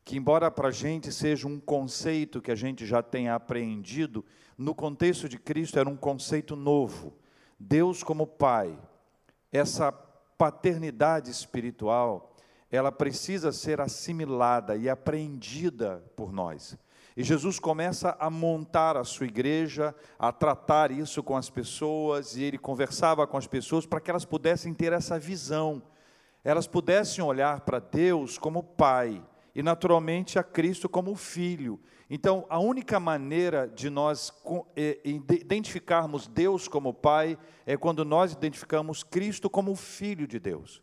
que, embora para a gente seja um conceito que a gente já tenha apreendido, no contexto de Cristo era um conceito novo. Deus como Pai, essa paternidade espiritual, ela precisa ser assimilada e apreendida por nós. E Jesus começa a montar a sua igreja, a tratar isso com as pessoas, e ele conversava com as pessoas para que elas pudessem ter essa visão, elas pudessem olhar para Deus como Pai, e naturalmente a Cristo como Filho. Então, a única maneira de nós é, identificarmos Deus como Pai é quando nós identificamos Cristo como Filho de Deus.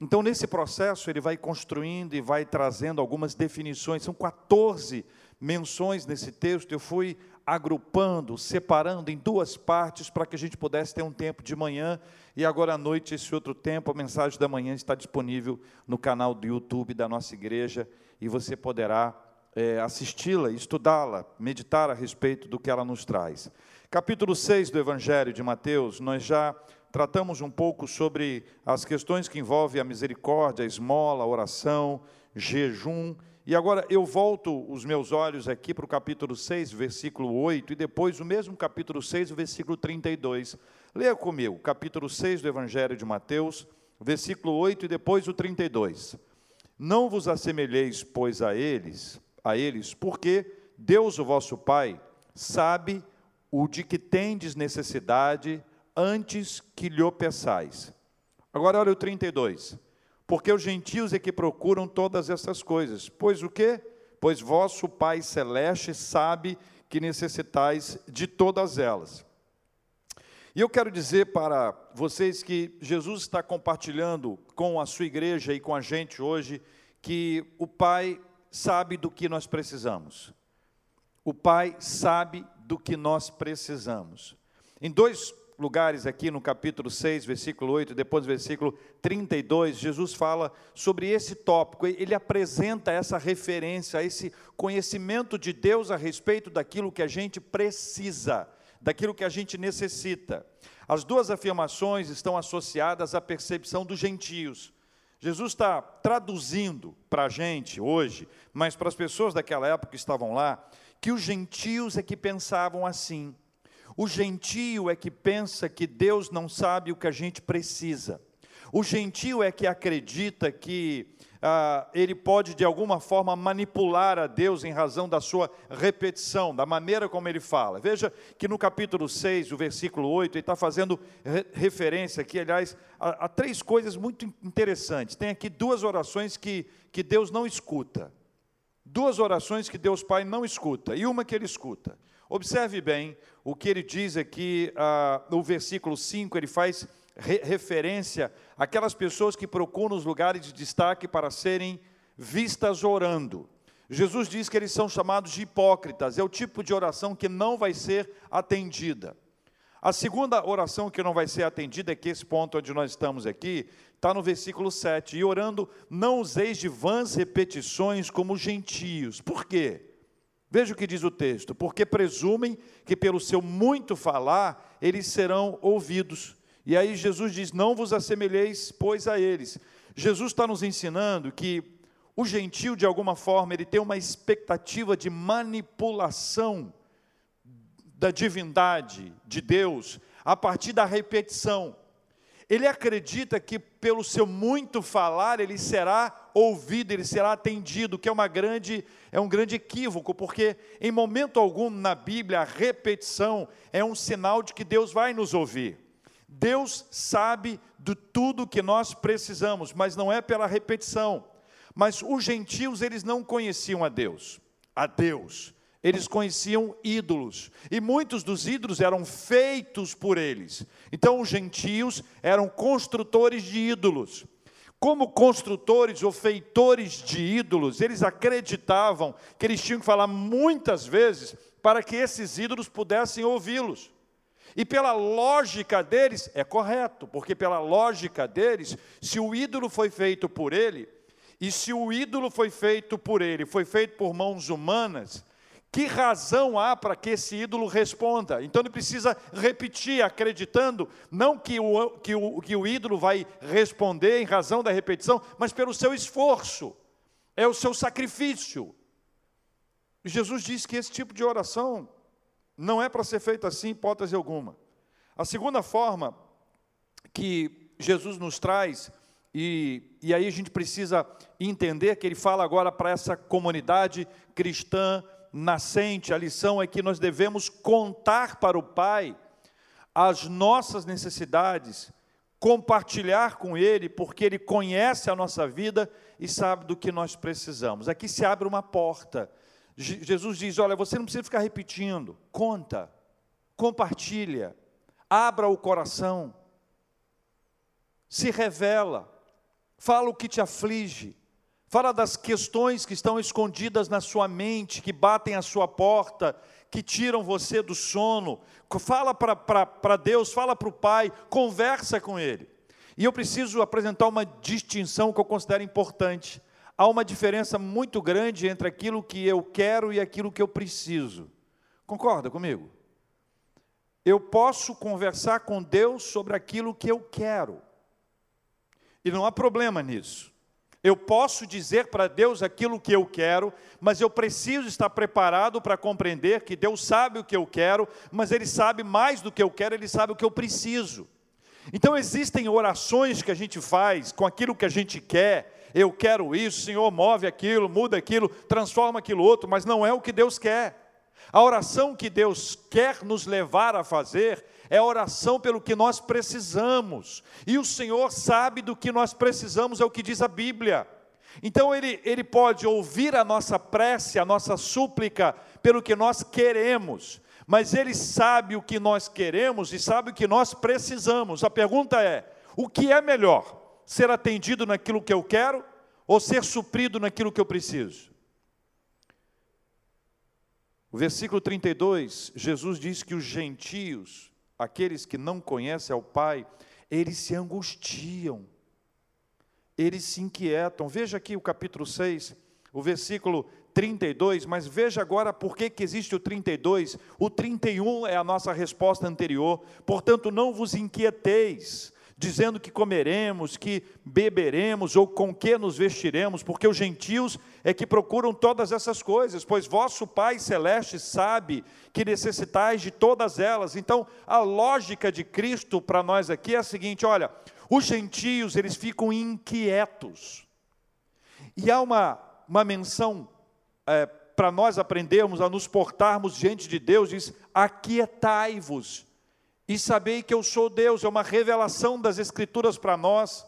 Então, nesse processo, ele vai construindo e vai trazendo algumas definições, são 14 menções nesse texto, eu fui agrupando, separando em duas partes para que a gente pudesse ter um tempo de manhã e agora à noite esse outro tempo, a mensagem da manhã está disponível no canal do YouTube da nossa igreja e você poderá é, assisti-la, estudá-la, meditar a respeito do que ela nos traz. Capítulo 6 do Evangelho de Mateus, nós já tratamos um pouco sobre as questões que envolvem a misericórdia, a esmola, a oração, jejum. E agora eu volto os meus olhos aqui para o capítulo 6, versículo 8, e depois o mesmo capítulo 6, versículo 32. Leia comigo, capítulo 6 do Evangelho de Mateus, versículo 8 e depois o 32. Não vos assemelheis, pois, a eles, a eles, porque Deus, o vosso Pai, sabe o de que tendes necessidade antes que lhe peçais. Agora olha o 32. Porque os gentios é que procuram todas essas coisas. Pois o quê? Pois vosso Pai celeste sabe que necessitais de todas elas. E eu quero dizer para vocês que Jesus está compartilhando com a sua igreja e com a gente hoje que o Pai sabe do que nós precisamos. O Pai sabe do que nós precisamos. Em dois lugares aqui no capítulo 6, versículo 8, depois versículo 32, Jesus fala sobre esse tópico, ele apresenta essa referência, esse conhecimento de Deus a respeito daquilo que a gente precisa, daquilo que a gente necessita. As duas afirmações estão associadas à percepção dos gentios. Jesus está traduzindo para a gente hoje, mas para as pessoas daquela época que estavam lá, que os gentios é que pensavam assim. O gentio é que pensa que Deus não sabe o que a gente precisa. O gentio é que acredita que ah, ele pode de alguma forma manipular a Deus em razão da sua repetição, da maneira como ele fala. Veja que no capítulo 6, o versículo 8, ele está fazendo re referência aqui, aliás, a, a, três coisas muito interessantes. Tem aqui duas orações que, que Deus não escuta. Duas orações que Deus Pai não escuta, e uma que ele escuta. Observe bem o que ele diz aqui ah, no versículo 5, ele faz re referência àquelas pessoas que procuram os lugares de destaque para serem vistas orando. Jesus diz que eles são chamados de hipócritas, é o tipo de oração que não vai ser atendida. A segunda oração que não vai ser atendida é que esse ponto onde nós estamos aqui, está no versículo 7. E orando, não useis de vãs repetições como gentios. Por quê? Veja o que diz o texto: porque presumem que pelo seu muito falar eles serão ouvidos. E aí Jesus diz: Não vos assemelheis, pois, a eles. Jesus está nos ensinando que o gentil, de alguma forma, ele tem uma expectativa de manipulação da divindade de Deus a partir da repetição ele acredita que pelo seu muito falar ele será ouvido, ele será atendido, que é uma grande é um grande equívoco, porque em momento algum na Bíblia a repetição é um sinal de que Deus vai nos ouvir. Deus sabe de tudo que nós precisamos, mas não é pela repetição. Mas os gentios eles não conheciam a Deus. A Deus Eles conheciam ídolos, e muitos dos ídolos eram feitos por eles. Então, os gentios eram construtores de ídolos. Como construtores ou feitores de ídolos, eles acreditavam que eles tinham que falar muitas vezes para que esses ídolos pudessem ouvi-los. E pela lógica deles, é correto, porque pela lógica deles, se o ídolo foi feito por ele, e se o ídolo foi feito por ele, foi feito por mãos humanas, que razão há para que esse ídolo responda? Então ele precisa repetir, acreditando, não que o, que, o, que o ídolo vai responder em razão da repetição, mas pelo seu esforço, é o seu sacrifício. Jesus disse que esse tipo de oração não é para ser feito assim, hipótese alguma. A segunda forma que Jesus nos traz, e, e aí a gente precisa entender que ele fala agora para essa comunidade cristã nascente, a lição é que nós devemos contar para o Pai as nossas necessidades, compartilhar com Ele, porque Ele conhece a nossa vida e sabe do que nós precisamos. Aqui se abre uma porta. Jesus diz: Olha, você não precisa ficar repetindo, conta, compartilha, abra o coração, se revela, fala o que te aflige, Fala das questões que estão escondidas na sua mente, que batem a sua porta, que tiram você do sono. Fala para Deus, fala para o Pai, conversa com Ele. E eu preciso apresentar uma distinção que eu considero importante. Há uma diferença muito grande entre aquilo que eu quero e aquilo que eu preciso. Concorda comigo? Eu posso conversar com Deus sobre aquilo que eu quero. E não há problema nisso. Eu posso dizer para Deus aquilo que eu quero, mas eu preciso estar preparado para compreender que Deus sabe o que eu quero, mas Ele sabe mais do que eu quero, Ele sabe o que eu preciso. Então existem orações que a gente faz com aquilo que a gente quer. Eu quero isso, Senhor, move aquilo, muda aquilo, transforma aquilo outro, mas não é o que Deus quer. A oração que Deus quer nos levar a fazer é a oração pelo que nós precisamos. E o Senhor sabe do que nós precisamos, é o que diz a Bíblia. Então ele, ele pode ouvir a nossa prece, a nossa súplica pelo que nós queremos, mas ele sabe o que nós queremos e sabe o que nós precisamos. A pergunta é: o que é melhor? Ser atendido naquilo que eu quero ou ser suprido naquilo que eu preciso? O versículo 32, Jesus diz que os gentios aqueles que não conhecem ao Pai, eles se angustiam, eles se inquietam. Veja aqui o capítulo 6, o versículo 32, mas veja agora por que, que existe o 32. O 31 é a nossa resposta anterior. Portanto, não vos inquieteis, dizendo que comeremos, que beberemos ou com que nos vestiremos, porque os gentios é que procuram todas essas coisas, pois vosso Pai celeste sabe que necessitais de todas elas. Então, a lógica de Cristo para nós aqui é a seguinte: olha, os gentios eles ficam inquietos, e há uma, uma menção é, para nós aprendermos a nos portarmos diante de Deus, diz: aquietai-vos e sabei que eu sou Deus, é uma revelação das Escrituras para nós.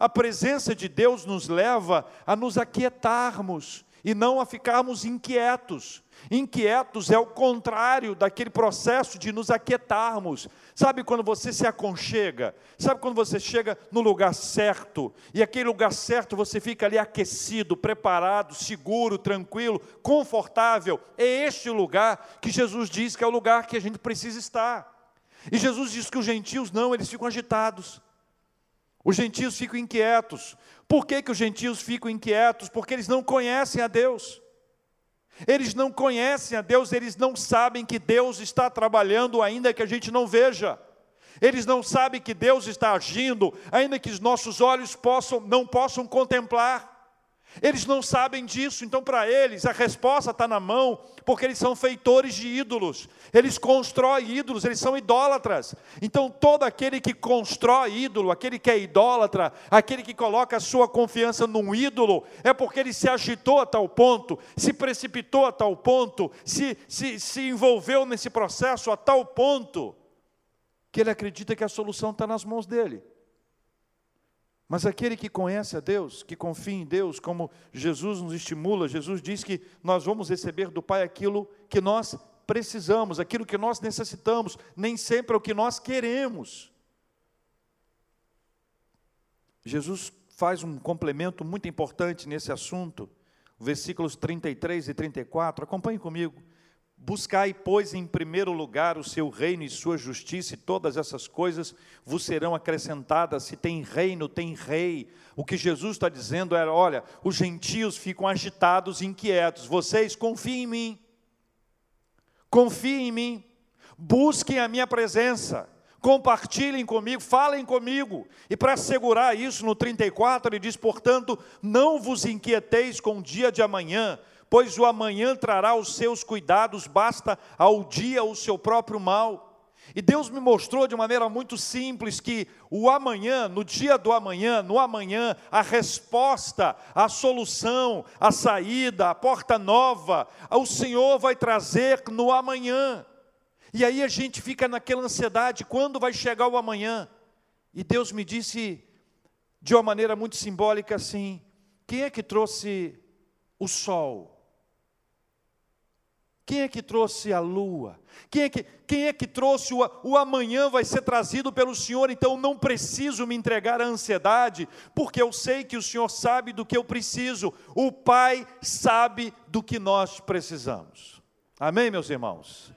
A presença de Deus nos leva a nos aquietarmos e não a ficarmos inquietos. Inquietos é o contrário daquele processo de nos aquietarmos. Sabe quando você se aconchega? Sabe quando você chega no lugar certo? E aquele lugar certo você fica ali aquecido, preparado, seguro, tranquilo, confortável. É este o lugar que Jesus diz que é o lugar que a gente precisa estar. E Jesus diz que os gentios não, eles ficam agitados. Os gentios ficam inquietos. Por que, que os gentios ficam inquietos? Porque eles não conhecem a Deus. Eles não conhecem a Deus, eles não sabem que Deus está trabalhando, ainda que a gente não veja. Eles não sabem que Deus está agindo, ainda que os nossos olhos possam, não possam contemplar. Eles não sabem disso, então para eles a resposta está na mão, porque eles são feitores de ídolos, eles constroem ídolos, eles são idólatras. Então todo aquele que constrói ídolo, aquele que é idólatra, aquele que coloca a sua confiança num ídolo, é porque ele se agitou a tal ponto, se precipitou a tal ponto, se, se, se envolveu nesse processo a tal ponto, que ele acredita que a solução está nas mãos dele. Mas aquele que conhece a Deus, que confia em Deus, como Jesus nos estimula, Jesus diz que nós vamos receber do Pai aquilo que nós precisamos, aquilo que nós necessitamos, nem sempre é o que nós queremos. Jesus faz um complemento muito importante nesse assunto, versículos 33 e 34, acompanhe comigo. Buscai, pois, em primeiro lugar o seu reino e sua justiça, e todas essas coisas vos serão acrescentadas. Se tem reino, tem rei. O que Jesus está dizendo era: olha, os gentios ficam agitados, inquietos. Vocês confiem em mim. Confiem em mim. Busquem a minha presença. Compartilhem comigo, falem comigo. E para assegurar isso, no 34, ele diz: portanto, não vos inquieteis com o dia de amanhã pois o amanhã trará os seus cuidados, basta ao dia o seu próprio mal. E Deus me mostrou de maneira muito simples que o amanhã, no dia do amanhã, no amanhã, a resposta, a solução, a saída, a porta nova, o Senhor vai trazer no amanhã. E aí a gente fica naquela ansiedade: quando vai chegar o amanhã? E Deus me disse de uma maneira muito simbólica assim: quem é que trouxe o sol? Quem é que trouxe a lua? Quem é que, quem é que trouxe o, o amanhã vai ser trazido pelo Senhor? Então não preciso me entregar à ansiedade, porque eu sei que o Senhor sabe do que eu preciso. O Pai sabe do que nós precisamos. Amém, meus irmãos?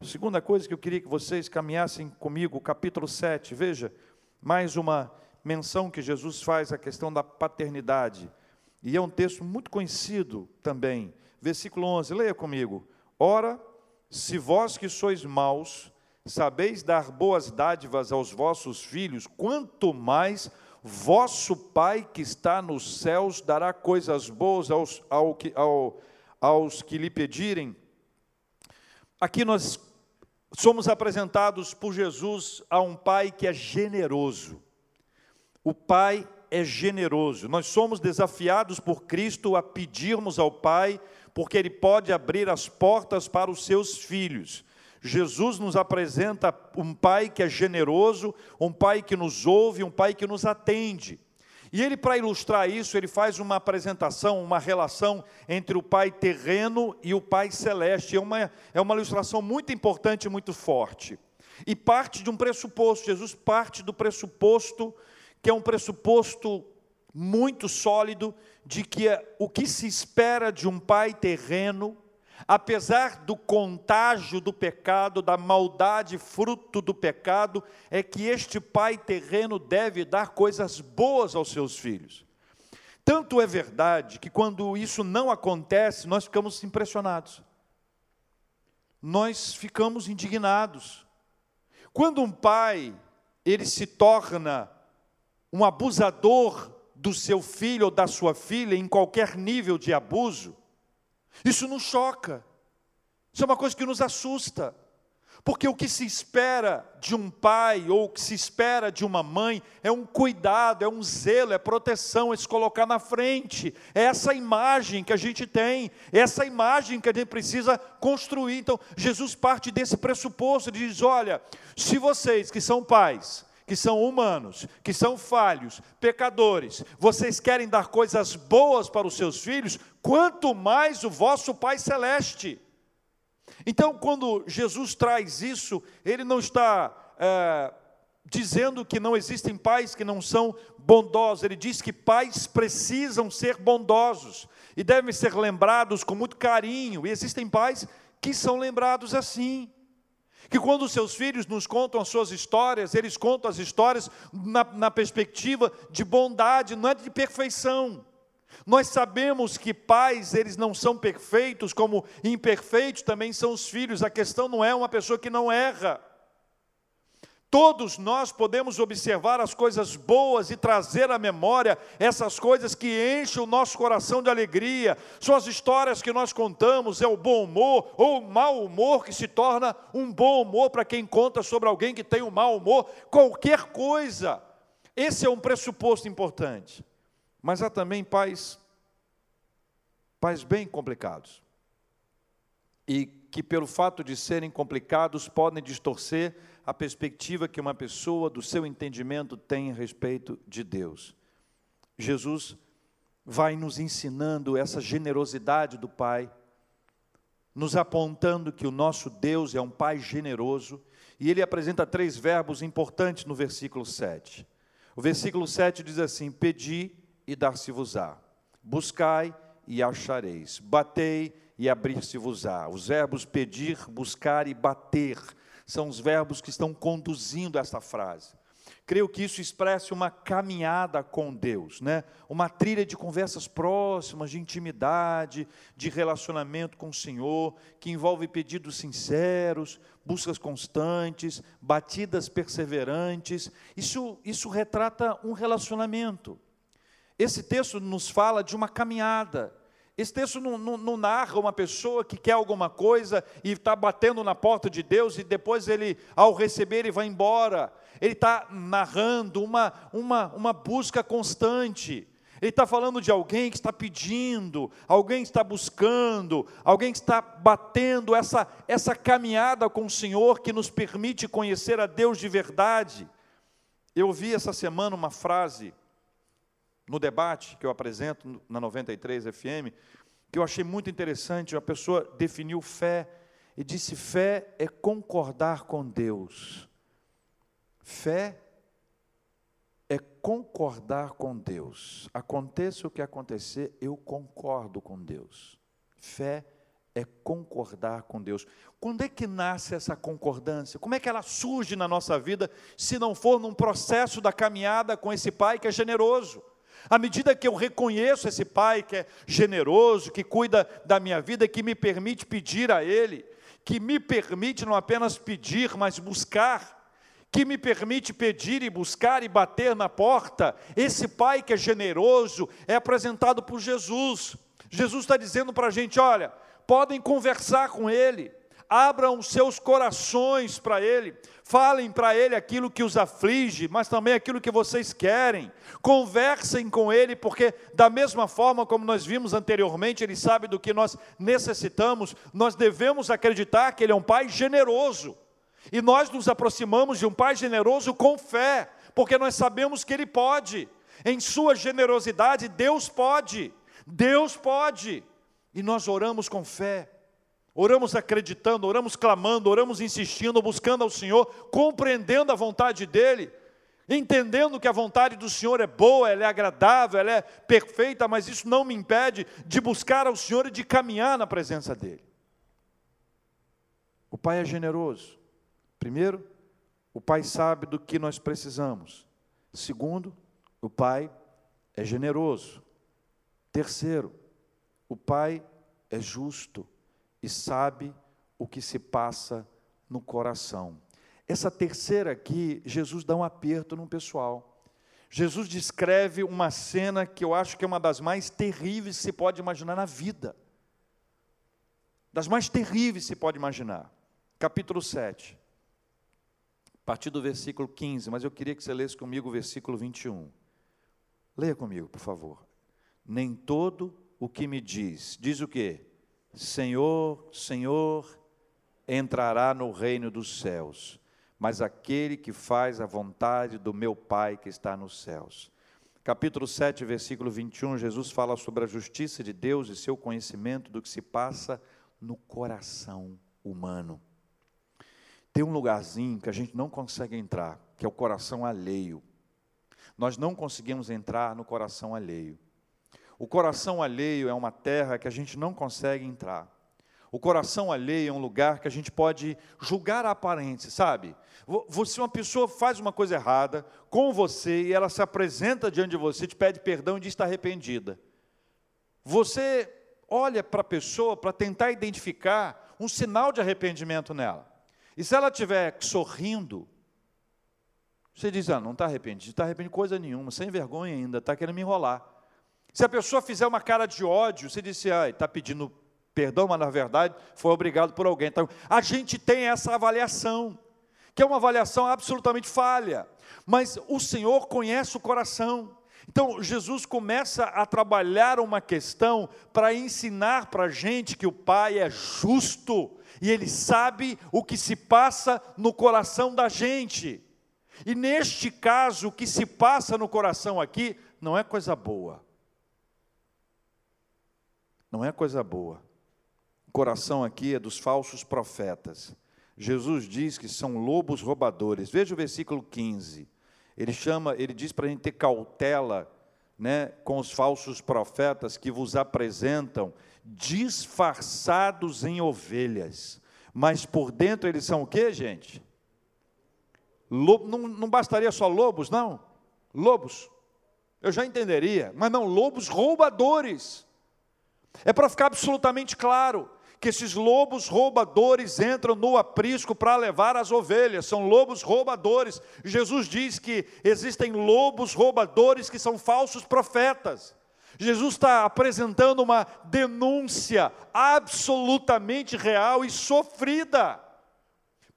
Segunda coisa que eu queria que vocês caminhassem comigo, capítulo 7. Veja, mais uma menção que Jesus faz à questão da paternidade. E é um texto muito conhecido também. Versículo 11, leia comigo. Ora, se vós que sois maus, sabeis dar boas dádivas aos vossos filhos, quanto mais vosso Pai que está nos céus dará coisas boas aos, ao ao, aos que lhe pedirem. Aqui nós somos apresentados por Jesus a um Pai que é generoso. O Pai é generoso. Nós somos desafiados por Cristo a pedirmos ao Pai porque Ele pode abrir as portas para os seus filhos. Jesus nos apresenta um Pai que é generoso, um Pai que nos ouve, um Pai que nos atende. E ele, para ilustrar isso, ele faz uma apresentação, uma relação entre o Pai terreno e o Pai celeste. É uma, é uma ilustração muito importante e muito forte. E parte de um pressuposto, Jesus parte do pressuposto, que é um pressuposto muito sólido, de que o que se espera de um pai terreno, apesar do contágio do pecado, da maldade fruto do pecado, é que este pai terreno deve dar coisas boas aos seus filhos. Tanto é verdade que quando isso não acontece, nós ficamos impressionados. Nós ficamos indignados. Quando um pai ele se torna um abusador do seu filho ou da sua filha em qualquer nível de abuso, isso nos choca. Isso é uma coisa que nos assusta. Porque o que se espera de um pai ou o que se espera de uma mãe é um cuidado, é um zelo, é proteção, é se colocar na frente. É essa imagem que a gente tem, é essa imagem que a gente precisa construir. Então, Jesus parte desse pressuposto, ele diz: olha, se vocês que são pais, que são humanos, que são falhos, pecadores, vocês querem dar coisas boas para os seus filhos, quanto mais o vosso Pai Celeste. Então, quando Jesus traz isso, ele não está é, dizendo que não existem pais que não são bondosos, ele diz que pais precisam ser bondosos e devem ser lembrados com muito carinho, e existem pais que são lembrados assim que quando seus filhos nos contam as suas histórias, eles contam as histórias na, na perspectiva de bondade, não é de perfeição. Nós sabemos que pais, eles não são perfeitos, como imperfeitos também são os filhos. A questão não é uma pessoa que não erra. Todos nós podemos observar as coisas boas e trazer à memória essas coisas que enchem o nosso coração de alegria. São as histórias que nós contamos, é o bom humor ou o mau humor que se torna um bom humor para quem conta sobre alguém que tem um mau humor, qualquer coisa. Esse é um pressuposto importante. Mas há também pais, pais bem complicados. E que, pelo fato de serem complicados, podem distorcer a perspectiva que uma pessoa do seu entendimento tem a respeito de Deus. Jesus vai nos ensinando essa generosidade do Pai, nos apontando que o nosso Deus é um Pai generoso, e ele apresenta três verbos importantes no versículo 7. O versículo 7 diz assim: Pedi e dar-se-vos-á, buscai e achareis, batei e abrir-se-vos-á. Os verbos pedir, buscar e bater são os verbos que estão conduzindo essa frase. Creio que isso expressa uma caminhada com Deus, né? uma trilha de conversas próximas, de intimidade, de relacionamento com o Senhor, que envolve pedidos sinceros, buscas constantes, batidas perseverantes. Isso, isso retrata um relacionamento. Esse texto nos fala de uma caminhada, esse texto não, não, não, narra uma pessoa que quer alguma coisa e está batendo na porta de Deus e depois ele, ao receber, ele vai embora. Ele está narrando uma, uma, uma busca constante. Ele está falando de alguém que está pedindo, alguém que está buscando, alguém que está batendo essa, essa caminhada com o Senhor que nos permite conhecer a Deus de verdade. Eu ouvi essa semana uma frase no debate que eu apresento na 93 FM, que eu achei muito interessante, a pessoa definiu fé e disse: fé é concordar com Deus. Fé é concordar com Deus. Aconteça o que acontecer, eu concordo com Deus. Fé é concordar com Deus. Quando é que nasce essa concordância? Como é que ela surge na nossa vida, se não for num processo da caminhada com esse Pai que é generoso? À medida que eu reconheço esse Pai que é generoso, que cuida da minha vida, que me permite pedir a Ele, que me permite não apenas pedir, mas buscar, que me permite pedir e buscar e bater na porta, esse Pai que é generoso é apresentado por Jesus. Jesus está dizendo para a gente: olha, podem conversar com Ele, abram seus corações para Ele, falem para Ele aquilo que os aflige, mas também aquilo que vocês querem, conversem com Ele, porque, da mesma forma como nós vimos anteriormente, Ele sabe do que nós necessitamos, nós devemos acreditar que Ele é um Pai generoso, e nós nos aproximamos de um Pai generoso com fé, porque nós sabemos que Ele pode, em Sua generosidade, Deus pode, Deus pode, e nós oramos com fé. Oramos acreditando, oramos clamando, oramos insistindo, buscando ao Senhor, compreendendo a vontade dEle, entendendo que a vontade do Senhor é boa, ela é agradável, ela é perfeita, mas isso não me impede de buscar ao Senhor e de caminhar na presença dEle. O Pai é generoso. Primeiro, o Pai sabe do que nós precisamos. Segundo, o Pai é generoso. Terceiro, o Pai é justo e sabe o que se passa no coração. Essa terceira aqui, Jesus dá um aperto no pessoal. Jesus descreve uma cena que eu acho que é uma das mais terríveis que se pode imaginar na vida. Das mais terríveis que se pode imaginar. Capítulo 7. A partir do versículo 15, mas eu queria que você lesse comigo o versículo 21. Leia comigo, por favor. Nem todo o que me diz, diz o quê? Senhor, Senhor, entrará no reino dos céus, mas aquele que faz a vontade do meu Pai que está nos céus. Capítulo 7, versículo 21, Jesus fala sobre a justiça de Deus e seu conhecimento do que se passa no coração humano. Tem um lugarzinho que a gente não consegue entrar, que é o coração alheio. Nós não conseguimos entrar no coração alheio. O coração alheio é uma terra que a gente não consegue entrar. O coração alheio é um lugar que a gente pode julgar a aparência, sabe? Você, uma pessoa faz uma coisa errada com você e ela se apresenta diante de você, te pede perdão e diz que está arrependida. Você olha para a pessoa para tentar identificar um sinal de arrependimento nela. E se ela estiver sorrindo, você diz, ah, não está arrependido, está arrependido coisa nenhuma, sem vergonha ainda, está querendo me enrolar. Se a pessoa fizer uma cara de ódio, você disse, ah, está pedindo perdão, mas na verdade foi obrigado por alguém. Então, a gente tem essa avaliação, que é uma avaliação absolutamente falha, mas o Senhor conhece o coração. Então, Jesus começa a trabalhar uma questão para ensinar para a gente que o Pai é justo e Ele sabe o que se passa no coração da gente. E neste caso, o que se passa no coração aqui não é coisa boa. Não é coisa boa. O coração aqui é dos falsos profetas. Jesus diz que são lobos roubadores. Veja o versículo 15. Ele chama, ele diz para a gente ter cautela, né, com os falsos profetas que vos apresentam disfarçados em ovelhas, mas por dentro eles são o que, gente? Lobo, não, não bastaria só lobos, não? Lobos. Eu já entenderia, mas não, lobos roubadores. É para ficar absolutamente claro que esses lobos roubadores entram no aprisco para levar as ovelhas, são lobos roubadores. Jesus diz que existem lobos roubadores que são falsos profetas. Jesus está apresentando uma denúncia absolutamente real e sofrida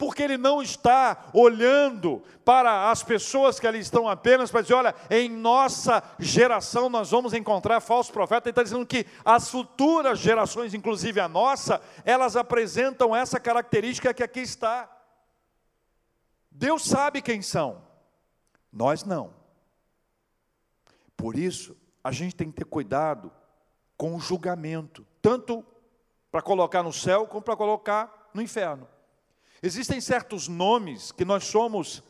porque ele não está olhando para as pessoas que ali estão apenas para dizer, olha, em nossa geração nós vamos encontrar falsos profetas, ele está dizendo que as futuras gerações, inclusive a nossa, elas apresentam essa característica que aqui está. Deus sabe quem são, nós não. Por isso, a gente tem que ter cuidado com o julgamento, tanto para colocar no céu como para colocar no inferno. Existem certos nomes que nós somos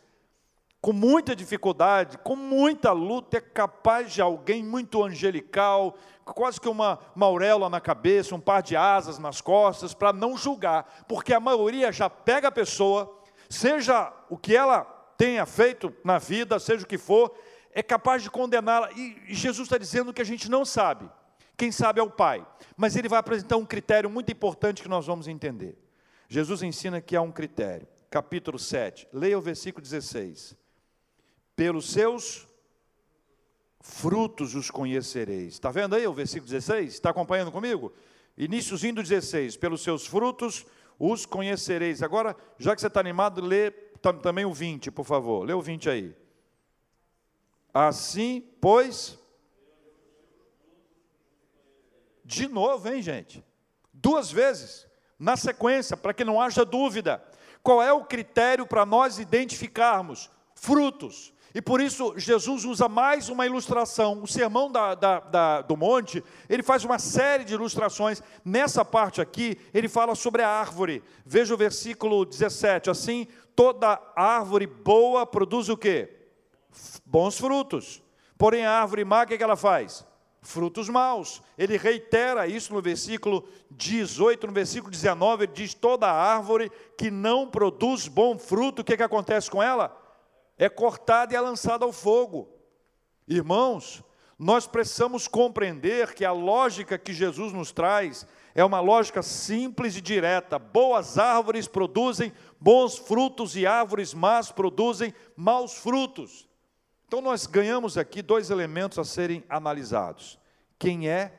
com muita dificuldade, com muita luta, é capaz de alguém muito angelical, quase que uma, uma auréola na cabeça, um par de asas nas costas, para não julgar, porque a maioria já pega a pessoa, seja o que ela tenha feito na vida, seja o que for, é capaz de condená-la. E Jesus está dizendo que a gente não sabe. Quem sabe é o Pai. Mas ele vai apresentar um critério muito importante que nós vamos entender. Jesus ensina que há um critério. Capítulo 7, leia o versículo 16. Pelos seus frutos os conhecereis. Está vendo aí o versículo 16? Está acompanhando comigo? Iníciozinho do 16. Pelos seus frutos os conhecereis. Agora, já que você está animado, lê também o 20, por favor. Lê o 20 aí. Assim, pois. De novo, hein, gente? Duas vezes na sequência, para que não haja dúvida. Qual é o critério para nós identificarmos? Frutos. E por isso Jesus usa mais uma ilustração. O sermão da, da, da, do monte, ele faz uma série de ilustrações. Nessa parte aqui, ele fala sobre a árvore. Veja o versículo 17. Assim, toda árvore boa produz o quê? Bons frutos. Porém, a árvore má, o que, é que ela faz? Frutos maus. Ele reitera isso no versículo 18, no versículo 19, ele diz: toda árvore que não produz bom fruto, o que, que acontece com ela? É cortada e é lançada ao fogo. Irmãos, nós precisamos compreender que a lógica que Jesus nos traz é uma lógica simples e direta. Boas árvores produzem bons frutos e árvores más produzem maus frutos. Então, nós ganhamos aqui dois elementos a serem analisados: quem é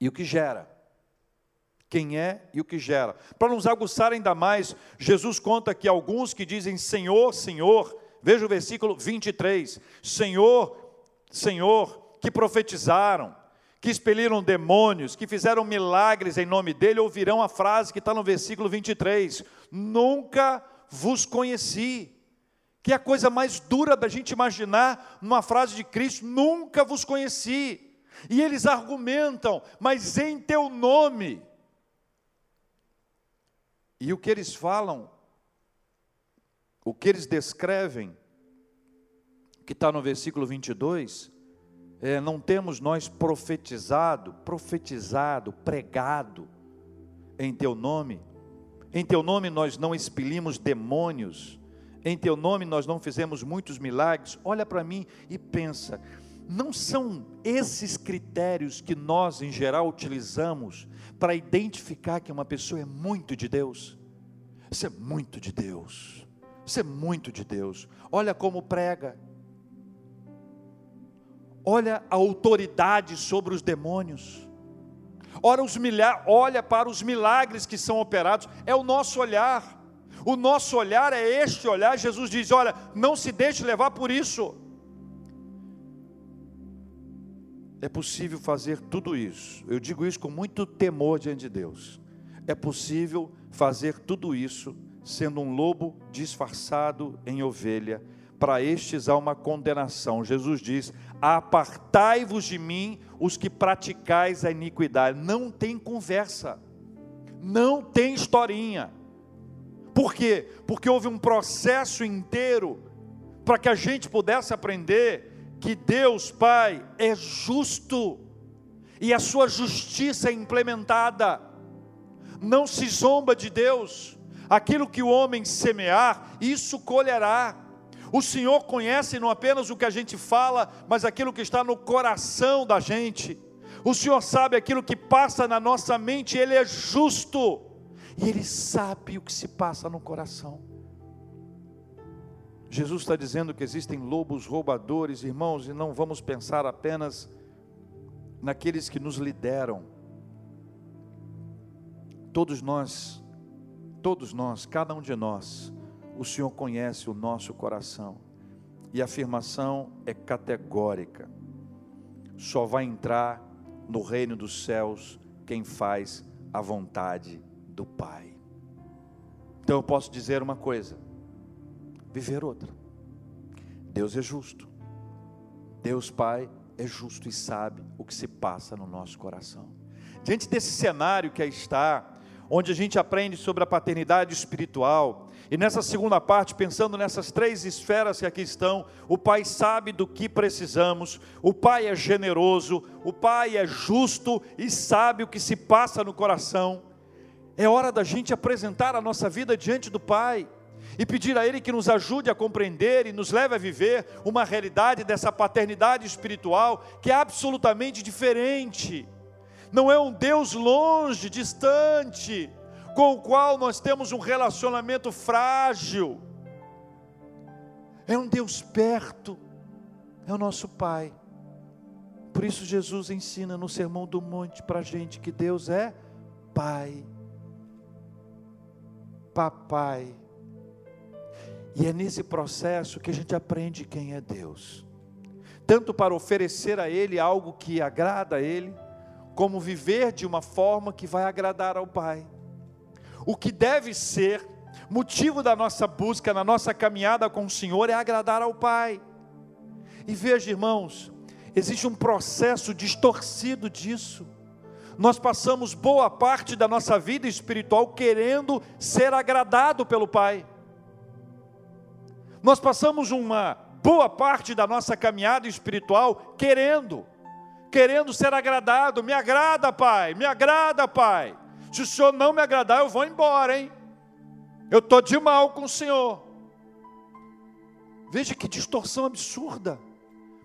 e o que gera. Quem é e o que gera. Para nos aguçar ainda mais, Jesus conta que alguns que dizem Senhor, Senhor, veja o versículo 23, Senhor, Senhor, que profetizaram, que expeliram demônios, que fizeram milagres em nome dele, ouvirão a frase que está no versículo 23: Nunca vos conheci que é a coisa mais dura da gente imaginar numa frase de Cristo: nunca vos conheci. E eles argumentam, mas em teu nome. E o que eles falam, o que eles descrevem, que está no versículo 22, é, não temos nós profetizado, profetizado, pregado em teu nome. Em teu nome nós não expelimos demônios em teu nome nós não fizemos muitos milagres. Olha para mim e pensa, não são esses critérios que nós, em geral, utilizamos para identificar que uma pessoa é muito de Deus? Isso é muito de Deus. Isso é muito de Deus. Olha como prega. Olha a autoridade sobre os demônios. Olha, os milha olha para os milagres que são operados. É o nosso olhar. O nosso olhar é este olhar. Jesus diz: Olha, não se deixe levar por isso. É possível fazer tudo isso. Eu digo isso com muito temor diante de Deus. É possível fazer tudo isso sendo um lobo disfarçado em ovelha. Para estes há uma condenação. Jesus diz: Apartai-vos de mim, os que praticais a iniquidade. Não tem conversa, não tem historinha. Por quê? Porque houve um processo inteiro para que a gente pudesse aprender que Deus Pai é justo e a sua justiça é implementada. Não se zomba de Deus. Aquilo que o homem semear, isso colherá. O Senhor conhece não apenas o que a gente fala, mas aquilo que está no coração da gente. O Senhor sabe aquilo que passa na nossa mente, Ele é justo. E Ele sabe o que se passa no coração. Jesus está dizendo que existem lobos roubadores, irmãos, e não vamos pensar apenas naqueles que nos lideram. Todos nós, todos nós, cada um de nós, o Senhor conhece o nosso coração. E a afirmação é categórica. Só vai entrar no reino dos céus quem faz a vontade do Pai. Então eu posso dizer uma coisa, viver outra. Deus é justo. Deus Pai é justo e sabe o que se passa no nosso coração. Diante desse cenário que aí está, onde a gente aprende sobre a paternidade espiritual, e nessa segunda parte, pensando nessas três esferas que aqui estão, o Pai sabe do que precisamos, o Pai é generoso, o Pai é justo e sabe o que se passa no coração. É hora da gente apresentar a nossa vida diante do Pai e pedir a Ele que nos ajude a compreender e nos leve a viver uma realidade dessa paternidade espiritual que é absolutamente diferente. Não é um Deus longe, distante, com o qual nós temos um relacionamento frágil. É um Deus perto, é o nosso Pai. Por isso Jesus ensina no Sermão do Monte para a gente que Deus é Pai, Papai. E é nesse processo que a gente aprende quem é Deus. Tanto para oferecer a Ele algo que agrada a Ele, como viver de uma forma que vai agradar ao Pai. O que deve ser motivo da nossa busca, na nossa caminhada com o Senhor, é agradar ao Pai. E veja, irmãos, existe um processo distorcido disso. Nós passamos boa parte da nossa vida espiritual querendo ser agradado pelo Pai. Nós passamos uma boa parte da nossa caminhada espiritual querendo, querendo ser agradado. Me agrada, Pai, me agrada, Pai. Se o Senhor não me agradar, eu vou embora, hein? Eu estou de mal com o Senhor. Veja que distorção absurda.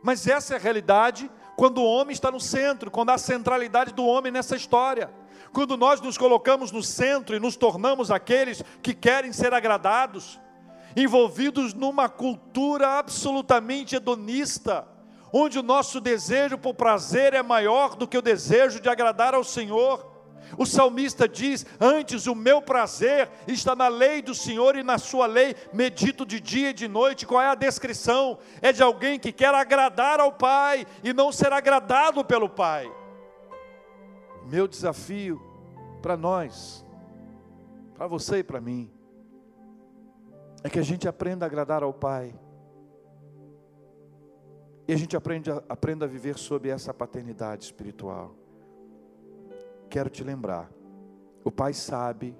Mas essa é a realidade quando o homem está no centro, quando há centralidade do homem nessa história. Quando nós nos colocamos no centro e nos tornamos aqueles que querem ser agradados, envolvidos numa cultura absolutamente hedonista, onde o nosso desejo por prazer é maior do que o desejo de agradar ao Senhor. O salmista diz: Antes o meu prazer está na lei do Senhor e na sua lei medito de dia e de noite. Qual é a descrição? É de alguém que quer agradar ao Pai e não ser agradado pelo Pai. Meu desafio para nós, para você e para mim, é que a gente aprenda a agradar ao Pai. E a gente aprende aprenda a viver sob essa paternidade espiritual. Quero te lembrar, o Pai sabe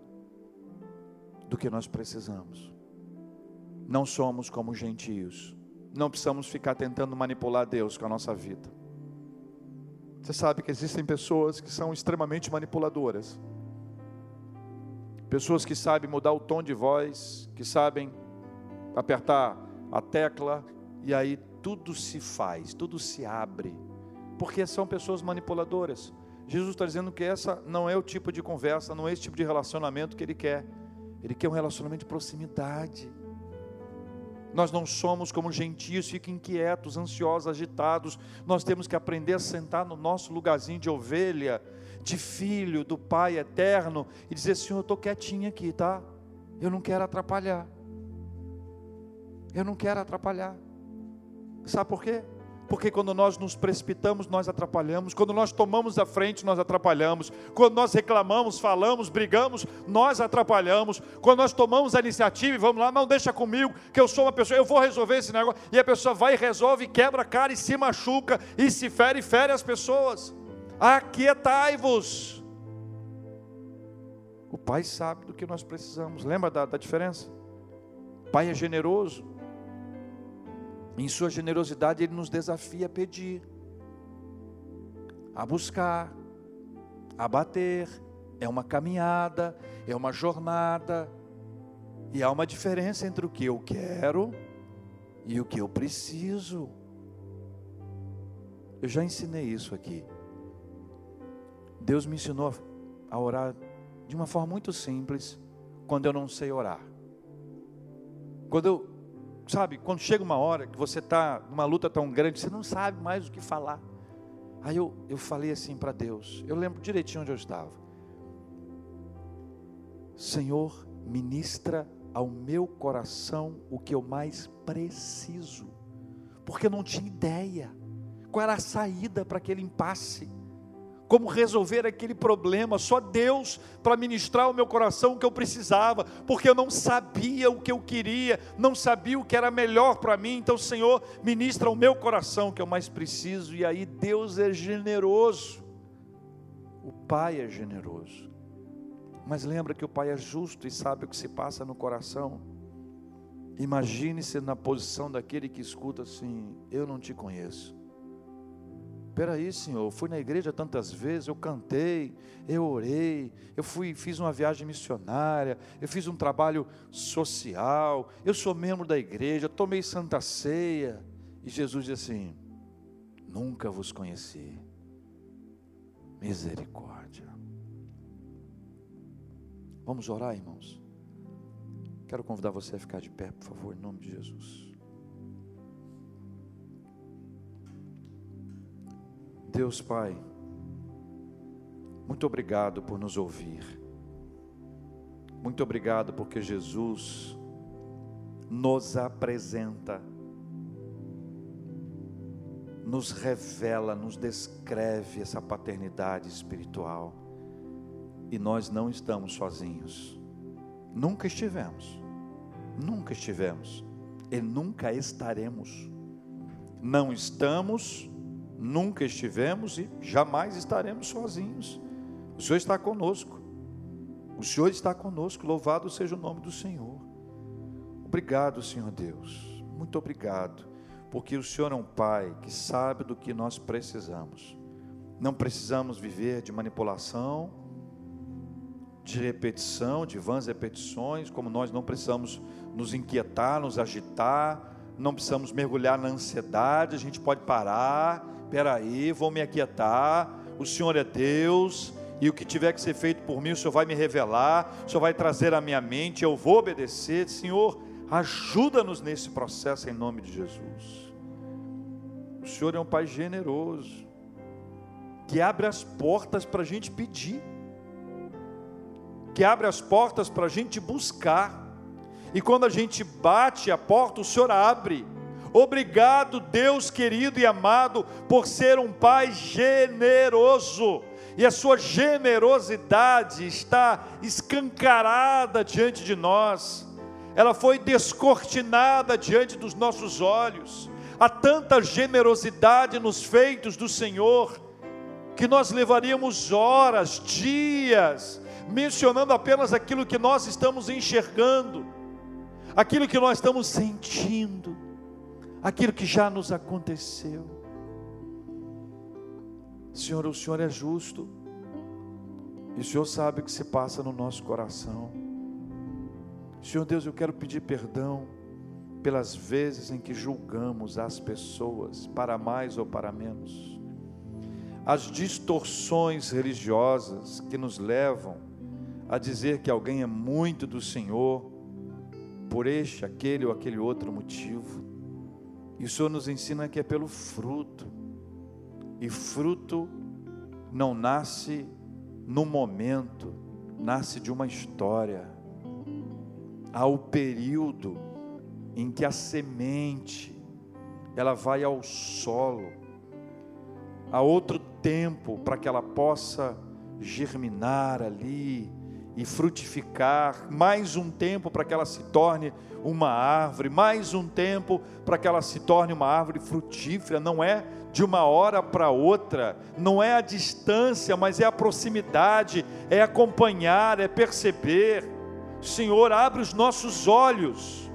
do que nós precisamos. Não somos como gentios. Não precisamos ficar tentando manipular Deus com a nossa vida. Você sabe que existem pessoas que são extremamente manipuladoras. Pessoas que sabem mudar o tom de voz, que sabem apertar a tecla e aí tudo se faz, tudo se abre, porque são pessoas manipuladoras. Jesus está dizendo que essa não é o tipo de conversa, não é esse tipo de relacionamento que Ele quer. Ele quer um relacionamento de proximidade. Nós não somos como gentios, fiquem inquietos, ansiosos, agitados. Nós temos que aprender a sentar no nosso lugarzinho de ovelha de filho do Pai eterno e dizer: Senhor, eu estou quietinho aqui, tá? Eu não quero atrapalhar. Eu não quero atrapalhar. Sabe por quê? Porque quando nós nos precipitamos, nós atrapalhamos. Quando nós tomamos a frente, nós atrapalhamos. Quando nós reclamamos, falamos, brigamos, nós atrapalhamos. Quando nós tomamos a iniciativa e vamos lá, não deixa comigo, que eu sou uma pessoa, eu vou resolver esse negócio. E a pessoa vai e resolve, quebra a cara e se machuca, e se fere e fere as pessoas. Aquietai-vos. O Pai sabe do que nós precisamos. Lembra da, da diferença? O Pai é generoso. Em sua generosidade, Ele nos desafia a pedir, a buscar, a bater. É uma caminhada, é uma jornada. E há uma diferença entre o que eu quero e o que eu preciso. Eu já ensinei isso aqui. Deus me ensinou a orar de uma forma muito simples, quando eu não sei orar. Quando eu sabe, quando chega uma hora que você está numa luta tão grande, você não sabe mais o que falar. Aí eu, eu falei assim para Deus, eu lembro direitinho onde eu estava. Senhor, ministra ao meu coração o que eu mais preciso, porque eu não tinha ideia qual era a saída para aquele impasse como resolver aquele problema, só Deus para ministrar ao meu coração o que eu precisava, porque eu não sabia o que eu queria, não sabia o que era melhor para mim. Então, Senhor, ministra ao meu coração o que eu mais preciso, e aí Deus é generoso, o Pai é generoso. Mas lembra que o Pai é justo e sabe o que se passa no coração. Imagine-se na posição daquele que escuta assim: Eu não te conheço Peraí, Senhor, eu fui na igreja tantas vezes, eu cantei, eu orei, eu fui, fiz uma viagem missionária, eu fiz um trabalho social, eu sou membro da igreja, tomei santa ceia. E Jesus diz assim: Nunca vos conheci. Misericórdia. Vamos orar, irmãos. Quero convidar você a ficar de pé, por favor, em nome de Jesus. Deus Pai, muito obrigado por nos ouvir. Muito obrigado porque Jesus nos apresenta, nos revela, nos descreve essa paternidade espiritual. E nós não estamos sozinhos. Nunca estivemos. Nunca estivemos. E nunca estaremos. Não estamos nunca estivemos e jamais estaremos sozinhos. O Senhor está conosco. O Senhor está conosco. Louvado seja o nome do Senhor. Obrigado, Senhor Deus. Muito obrigado, porque o Senhor é um Pai que sabe do que nós precisamos. Não precisamos viver de manipulação, de repetição, de vãs repetições, como nós não precisamos nos inquietar, nos agitar, não precisamos mergulhar na ansiedade, a gente pode parar peraí, vou me aquietar, o Senhor é Deus, e o que tiver que ser feito por mim, o Senhor vai me revelar, o Senhor vai trazer à minha mente, eu vou obedecer, Senhor, ajuda-nos nesse processo em nome de Jesus. O Senhor é um Pai generoso, que abre as portas para a gente pedir, que abre as portas para a gente buscar, e quando a gente bate a porta, o Senhor abre, Obrigado, Deus querido e amado, por ser um Pai generoso. E a sua generosidade está escancarada diante de nós, ela foi descortinada diante dos nossos olhos. Há tanta generosidade nos feitos do Senhor, que nós levaríamos horas, dias, mencionando apenas aquilo que nós estamos enxergando, aquilo que nós estamos sentindo aquilo que já nos aconteceu. Senhor, o Senhor é justo, e o Senhor sabe o que se passa no nosso coração. Senhor Deus, eu quero pedir perdão pelas vezes em que julgamos as pessoas, para mais ou para menos, as distorções religiosas que nos levam a dizer que alguém é muito do Senhor, por este, aquele ou aquele outro motivo. E o Senhor nos ensina que é pelo fruto. E fruto não nasce no momento, nasce de uma história. Há o período em que a semente ela vai ao solo. Há outro tempo para que ela possa germinar ali e frutificar, mais um tempo para que ela se torne uma árvore, mais um tempo para que ela se torne uma árvore frutífera, não é de uma hora para outra, não é a distância, mas é a proximidade, é acompanhar, é perceber. Senhor, abre os nossos olhos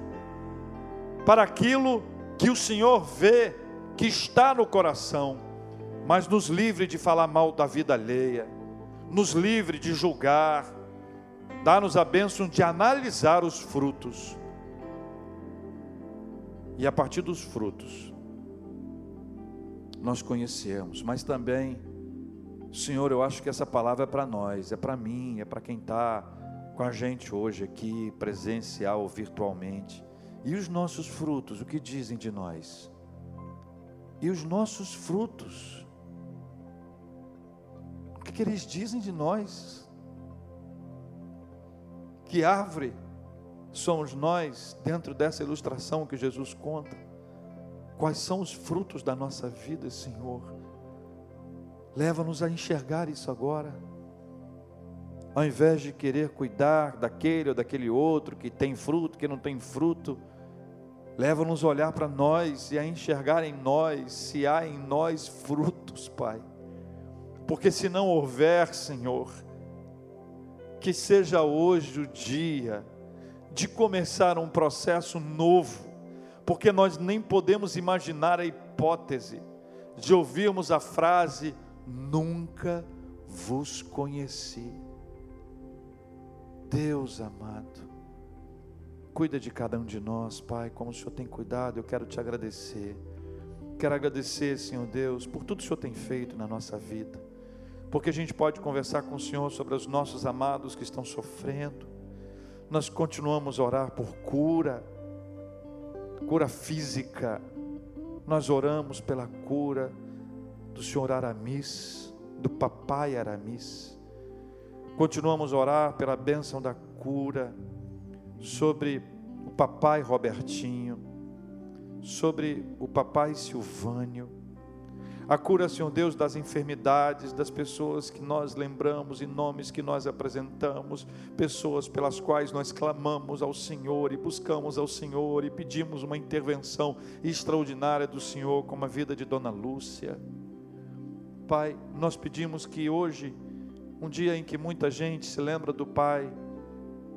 para aquilo que o Senhor vê, que está no coração, mas nos livre de falar mal da vida alheia, nos livre de julgar, dá-nos a bênção de analisar os frutos. E a partir dos frutos, nós conhecemos, mas também, Senhor, eu acho que essa palavra é para nós, é para mim, é para quem está com a gente hoje aqui, presencial ou virtualmente. E os nossos frutos, o que dizem de nós? E os nossos frutos, o que, que eles dizem de nós? Que árvore somos nós dentro dessa ilustração que Jesus conta? Quais são os frutos da nossa vida, Senhor? Leva-nos a enxergar isso agora. Ao invés de querer cuidar daquele ou daquele outro que tem fruto, que não tem fruto, leva-nos a olhar para nós e a enxergar em nós se há em nós frutos, Pai. Porque se não houver, Senhor, que seja hoje o dia de começar um processo novo, porque nós nem podemos imaginar a hipótese de ouvirmos a frase: Nunca vos conheci. Deus amado, cuida de cada um de nós, Pai, como o Senhor tem cuidado, eu quero te agradecer. Quero agradecer, Senhor Deus, por tudo que o Senhor tem feito na nossa vida porque a gente pode conversar com o Senhor sobre os nossos amados que estão sofrendo. Nós continuamos a orar por cura, cura física. Nós oramos pela cura do senhor Aramis, do papai Aramis. Continuamos a orar pela bênção da cura sobre o papai Robertinho, sobre o papai Silvânio a cura, Senhor Deus, das enfermidades, das pessoas que nós lembramos e nomes que nós apresentamos, pessoas pelas quais nós clamamos ao Senhor e buscamos ao Senhor e pedimos uma intervenção extraordinária do Senhor, como a vida de Dona Lúcia. Pai, nós pedimos que hoje, um dia em que muita gente se lembra do Pai,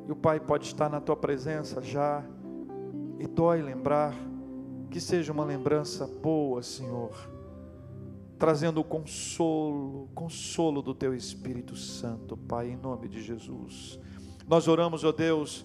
e o Pai pode estar na tua presença já, e dói lembrar, que seja uma lembrança boa, Senhor trazendo o consolo, consolo do teu Espírito Santo, Pai, em nome de Jesus. Nós oramos, ó Deus,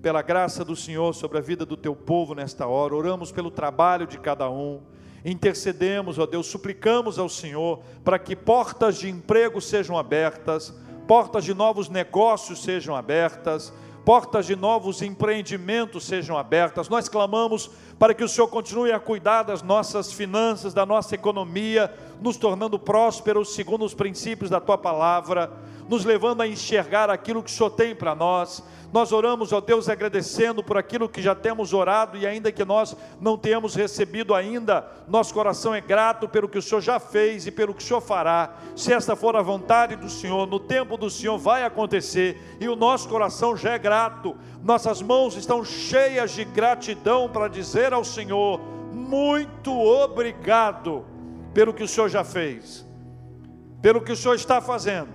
pela graça do Senhor sobre a vida do teu povo nesta hora, oramos pelo trabalho de cada um, intercedemos, ó Deus, suplicamos ao Senhor para que portas de emprego sejam abertas, portas de novos negócios sejam abertas, portas de novos empreendimentos sejam abertas. Nós clamamos para que o Senhor continue a cuidar das nossas finanças, da nossa economia, nos tornando prósperos segundo os princípios da tua palavra, nos levando a enxergar aquilo que o Senhor tem para nós nós oramos, ó Deus, agradecendo por aquilo que já temos orado e ainda que nós não tenhamos recebido ainda, nosso coração é grato pelo que o Senhor já fez e pelo que o Senhor fará. Se esta for a vontade do Senhor, no tempo do Senhor vai acontecer e o nosso coração já é grato. Nossas mãos estão cheias de gratidão para dizer ao Senhor: muito obrigado pelo que o Senhor já fez, pelo que o Senhor está fazendo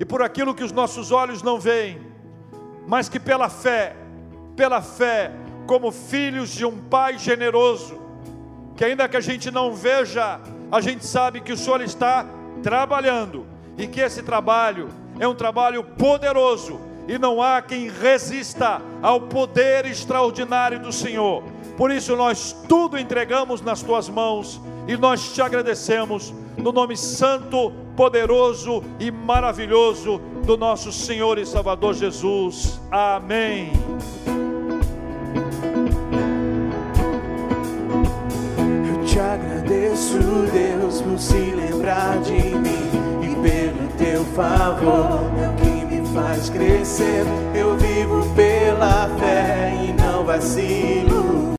e por aquilo que os nossos olhos não veem mas que pela fé, pela fé, como filhos de um Pai generoso, que ainda que a gente não veja, a gente sabe que o Senhor está trabalhando e que esse trabalho é um trabalho poderoso e não há quem resista ao poder extraordinário do Senhor. Por isso nós tudo entregamos nas tuas mãos e nós te agradecemos no nome santo, poderoso e maravilhoso do nosso Senhor e Salvador Jesus. Amém. Eu te agradeço, Deus, por se lembrar de mim e pelo teu favor, que me faz crescer. Eu vivo pela fé e não vacilo.